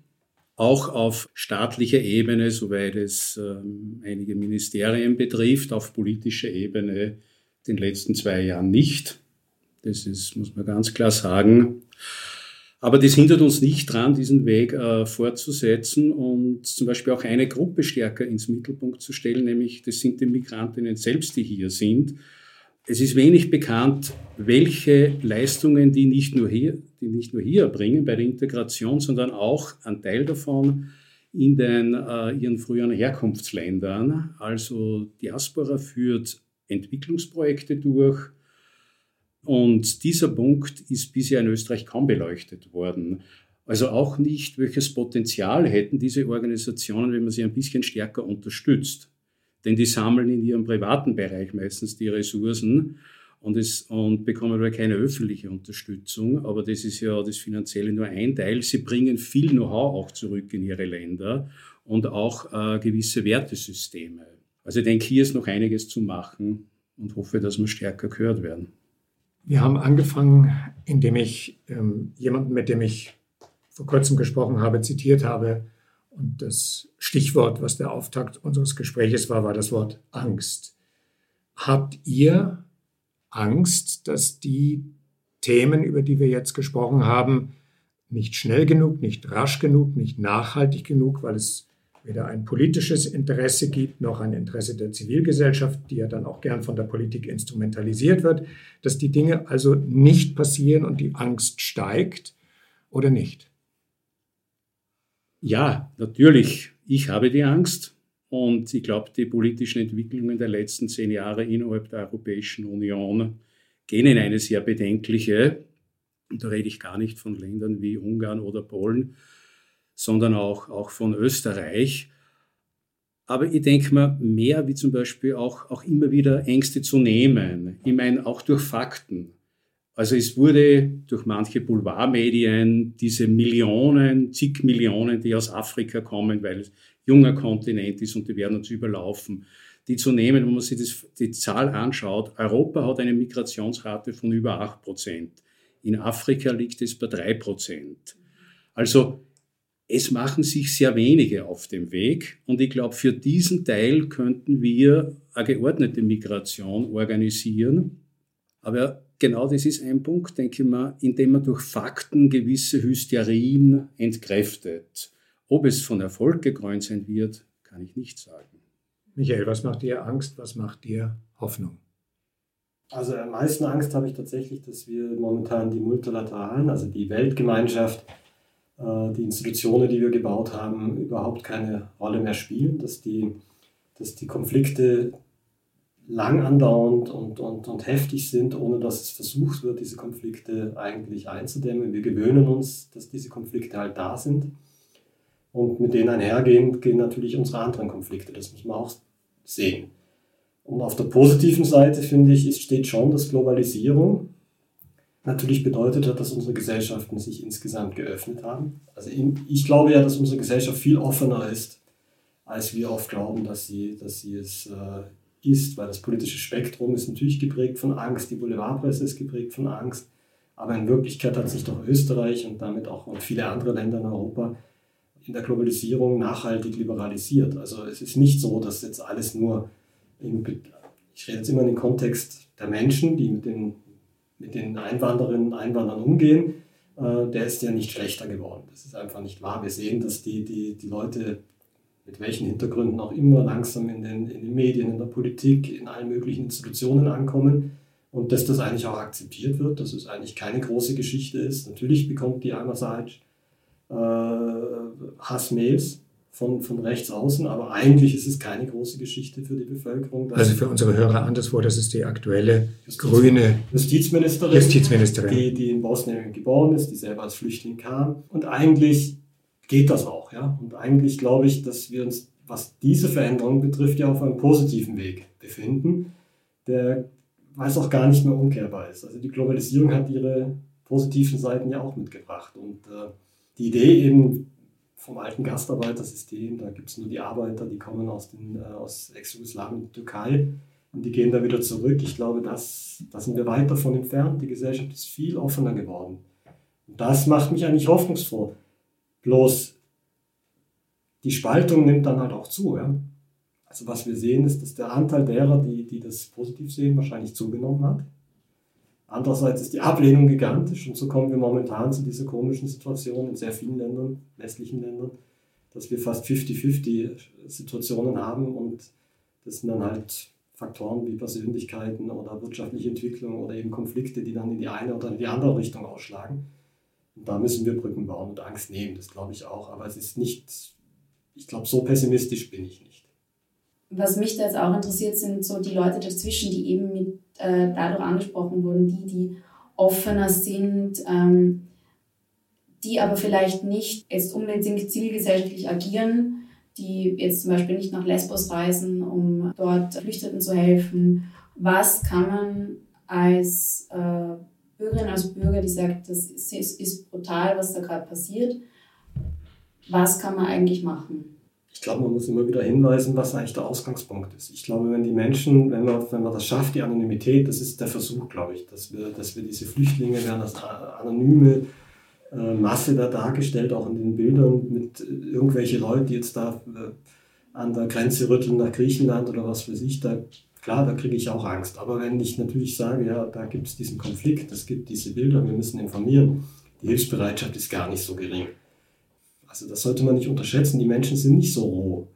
auch auf staatlicher Ebene, soweit es ähm, einige Ministerien betrifft, auf politischer Ebene den letzten zwei Jahren nicht. Das ist, muss man ganz klar sagen. Aber das hindert uns nicht dran, diesen Weg äh, fortzusetzen und zum Beispiel auch eine Gruppe stärker ins Mittelpunkt zu stellen, nämlich das sind die Migrantinnen selbst, die hier sind es ist wenig bekannt, welche Leistungen die nicht nur hier, die nicht nur hier erbringen bei der Integration, sondern auch ein Teil davon in den, äh, ihren früheren Herkunftsländern. Also Diaspora führt Entwicklungsprojekte durch. Und dieser Punkt ist bisher in Österreich kaum beleuchtet worden. Also auch nicht, welches Potenzial hätten diese Organisationen, wenn man sie ein bisschen stärker unterstützt denn die sammeln in ihrem privaten Bereich meistens die Ressourcen und, es, und bekommen aber keine öffentliche Unterstützung. Aber das ist ja das Finanzielle nur ein Teil. Sie bringen viel Know-how auch zurück in ihre Länder und auch äh, gewisse Wertesysteme. Also ich denke, hier ist noch einiges zu machen und hoffe, dass wir stärker gehört werden. Wir haben angefangen, indem ich ähm, jemanden, mit dem ich vor kurzem gesprochen habe, zitiert habe, und das Stichwort, was der Auftakt unseres Gespräches war, war das Wort Angst. Habt ihr Angst, dass die Themen, über die wir jetzt gesprochen haben, nicht schnell genug, nicht rasch genug, nicht nachhaltig genug, weil es weder ein politisches Interesse gibt, noch ein Interesse der Zivilgesellschaft, die ja dann auch gern von der Politik instrumentalisiert wird, dass die Dinge also nicht passieren und die Angst steigt oder nicht? Ja, natürlich. Ich habe die Angst. Und ich glaube, die politischen Entwicklungen der letzten zehn Jahre innerhalb der Europäischen Union gehen in eine sehr bedenkliche, und da rede ich gar nicht von Ländern wie Ungarn oder Polen, sondern auch, auch von Österreich. Aber ich denke mal, mehr wie zum Beispiel auch, auch immer wieder Ängste zu nehmen. Ich meine, auch durch Fakten. Also es wurde durch manche Boulevardmedien diese Millionen, zig Millionen, die aus Afrika kommen, weil junger Kontinent ist und die werden uns überlaufen, die zu nehmen, wenn man sich das, die Zahl anschaut. Europa hat eine Migrationsrate von über 8 Prozent. In Afrika liegt es bei 3 Prozent. Also es machen sich sehr wenige auf dem Weg und ich glaube, für diesen Teil könnten wir eine geordnete Migration organisieren. Aber genau das ist ein Punkt, denke ich mal, indem man durch Fakten gewisse Hysterien entkräftet. Ob es von Erfolg gekrönt sein wird, kann ich nicht sagen. Michael, was macht dir Angst? Was macht dir Hoffnung? Also am meisten Angst habe ich tatsächlich, dass wir momentan die multilateralen, also die Weltgemeinschaft, äh, die Institutionen, die wir gebaut haben, überhaupt keine Rolle mehr spielen, dass die, dass die Konflikte lang andauernd und, und, und heftig sind, ohne dass es versucht wird, diese Konflikte eigentlich einzudämmen. Wir gewöhnen uns, dass diese Konflikte halt da sind. Und mit denen einhergehend gehen natürlich unsere anderen Konflikte. Das muss man auch sehen. Und auf der positiven Seite, finde ich, steht schon, dass Globalisierung natürlich bedeutet hat, dass unsere Gesellschaften sich insgesamt geöffnet haben. Also ich glaube ja, dass unsere Gesellschaft viel offener ist, als wir oft glauben, dass sie, dass sie es äh, ist, weil das politische Spektrum ist natürlich geprägt von Angst, die Boulevardpresse ist geprägt von Angst, aber in Wirklichkeit hat sich doch Österreich und damit auch viele andere Länder in Europa in der Globalisierung nachhaltig liberalisiert. Also es ist nicht so, dass jetzt alles nur, in, ich rede jetzt immer in den Kontext der Menschen, die mit den, mit den Einwanderinnen und Einwanderern umgehen, äh, der ist ja nicht schlechter geworden. Das ist einfach nicht wahr. Wir sehen, dass die, die, die Leute mit welchen Hintergründen auch immer langsam in den, in den Medien, in der Politik, in allen möglichen Institutionen ankommen und dass das eigentlich auch akzeptiert wird, dass es eigentlich keine große Geschichte ist. Natürlich bekommt die einerseits äh, Hassmails von, von rechts außen, aber eigentlich ist es keine große Geschichte für die Bevölkerung. Also für unsere Hörer anderswo, das ist die aktuelle Justiz grüne Justizministerin, Justizministerin. Die, die in Bosnien geboren ist, die selber als Flüchtling kam. Und eigentlich geht das auch. Ja? Und eigentlich glaube ich, dass wir uns, was diese Veränderung betrifft, ja auf einem positiven Weg befinden, der weiß auch gar nicht mehr umkehrbar ist. Also die Globalisierung hat ihre positiven Seiten ja auch mitgebracht. Und äh, die Idee eben vom alten Gastarbeitersystem, da gibt es nur die Arbeiter, die kommen aus, äh, aus Ex-Jugoslawien Türkei und die gehen da wieder zurück. Ich glaube, das, da sind wir weit davon entfernt. Die Gesellschaft ist viel offener geworden. Und das macht mich eigentlich hoffnungsvoll. Bloß die Spaltung nimmt dann halt auch zu. Ja? Also was wir sehen, ist, dass der Anteil derer, die, die das positiv sehen, wahrscheinlich zugenommen hat. Andererseits ist die Ablehnung gigantisch und so kommen wir momentan zu dieser komischen Situation in sehr vielen Ländern, westlichen Ländern, dass wir fast 50-50 Situationen haben und das sind dann halt Faktoren wie Persönlichkeiten oder wirtschaftliche Entwicklung oder eben Konflikte, die dann in die eine oder in die andere Richtung ausschlagen. Und da müssen wir Brücken bauen und Angst nehmen, das glaube ich auch. Aber es ist nicht, ich glaube, so pessimistisch bin ich nicht. Was mich da jetzt auch interessiert, sind so die Leute dazwischen, die eben mit, äh, dadurch angesprochen wurden, die, die offener sind, ähm, die aber vielleicht nicht jetzt unbedingt zivilgesellschaftlich agieren, die jetzt zum Beispiel nicht nach Lesbos reisen, um dort Flüchteten zu helfen. Was kann man als äh, Bürgerin, als Bürger, die sagt, das ist, ist brutal, was da gerade passiert, was kann man eigentlich machen? Ich glaube, man muss immer wieder hinweisen, was eigentlich der Ausgangspunkt ist. Ich glaube, wenn die Menschen, wenn man, wenn man das schafft, die Anonymität, das ist der Versuch, glaube ich, dass wir, dass wir diese Flüchtlinge werden als anonyme äh, Masse da dargestellt, auch in den Bildern mit äh, irgendwelche Leute, die jetzt da äh, an der Grenze rütteln nach Griechenland oder was weiß ich, da, klar, da kriege ich auch Angst. Aber wenn ich natürlich sage, ja, da gibt es diesen Konflikt, es gibt diese Bilder, wir müssen informieren, die Hilfsbereitschaft ist gar nicht so gering. Also das sollte man nicht unterschätzen. Die Menschen sind nicht so roh,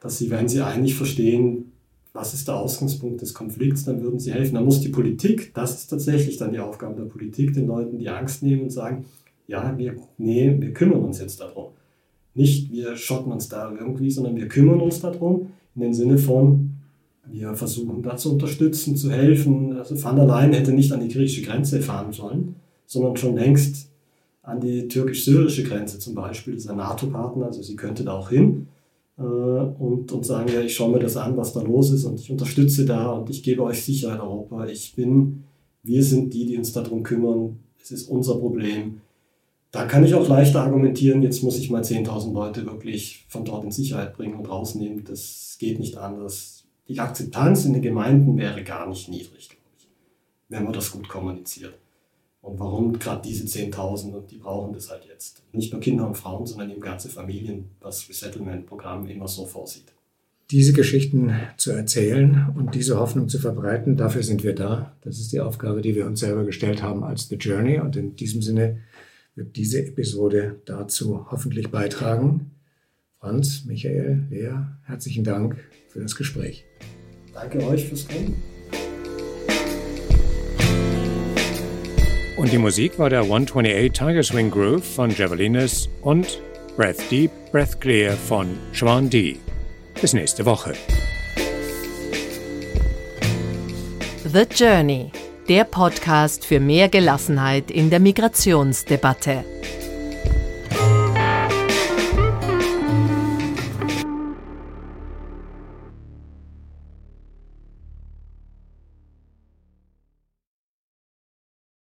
dass sie, wenn sie eigentlich verstehen, was ist der Ausgangspunkt des Konflikts, dann würden sie helfen. Dann muss die Politik, das ist tatsächlich dann die Aufgabe der Politik, den Leuten die Angst nehmen und sagen, ja, wir, nee, wir kümmern uns jetzt darum. Nicht, wir schotten uns da irgendwie, sondern wir kümmern uns darum, in dem Sinne von, wir versuchen da zu unterstützen, zu helfen. Also Van der Leyen hätte nicht an die griechische Grenze fahren sollen, sondern schon längst an die türkisch-syrische Grenze zum Beispiel, das ist ein NATO-Partner, also sie könnte da auch hin äh, und, und sagen, ja, ich schaue mir das an, was da los ist und ich unterstütze da und ich gebe euch Sicherheit, Europa. Ich bin, wir sind die, die uns darum kümmern, es ist unser Problem. Da kann ich auch leichter argumentieren, jetzt muss ich mal 10.000 Leute wirklich von dort in Sicherheit bringen und rausnehmen. Das geht nicht anders. Die Akzeptanz in den Gemeinden wäre gar nicht niedrig, glaube ich, wenn man das gut kommuniziert. Und warum gerade diese 10.000 und die brauchen das halt jetzt. Nicht nur Kinder und Frauen, sondern eben ganze Familien, was Resettlement-Programm immer so vorsieht. Diese Geschichten zu erzählen und diese Hoffnung zu verbreiten, dafür sind wir da. Das ist die Aufgabe, die wir uns selber gestellt haben als The Journey. Und in diesem Sinne wird diese Episode dazu hoffentlich beitragen. Franz, Michael, Lea, herzlichen Dank für das Gespräch. Danke euch fürs Kommen. Und die Musik war der 128 Tiger Swing Groove von Javelinas und Breath Deep, Breath Clear von Schwan D. Bis nächste Woche. The Journey, der Podcast für mehr Gelassenheit in der Migrationsdebatte.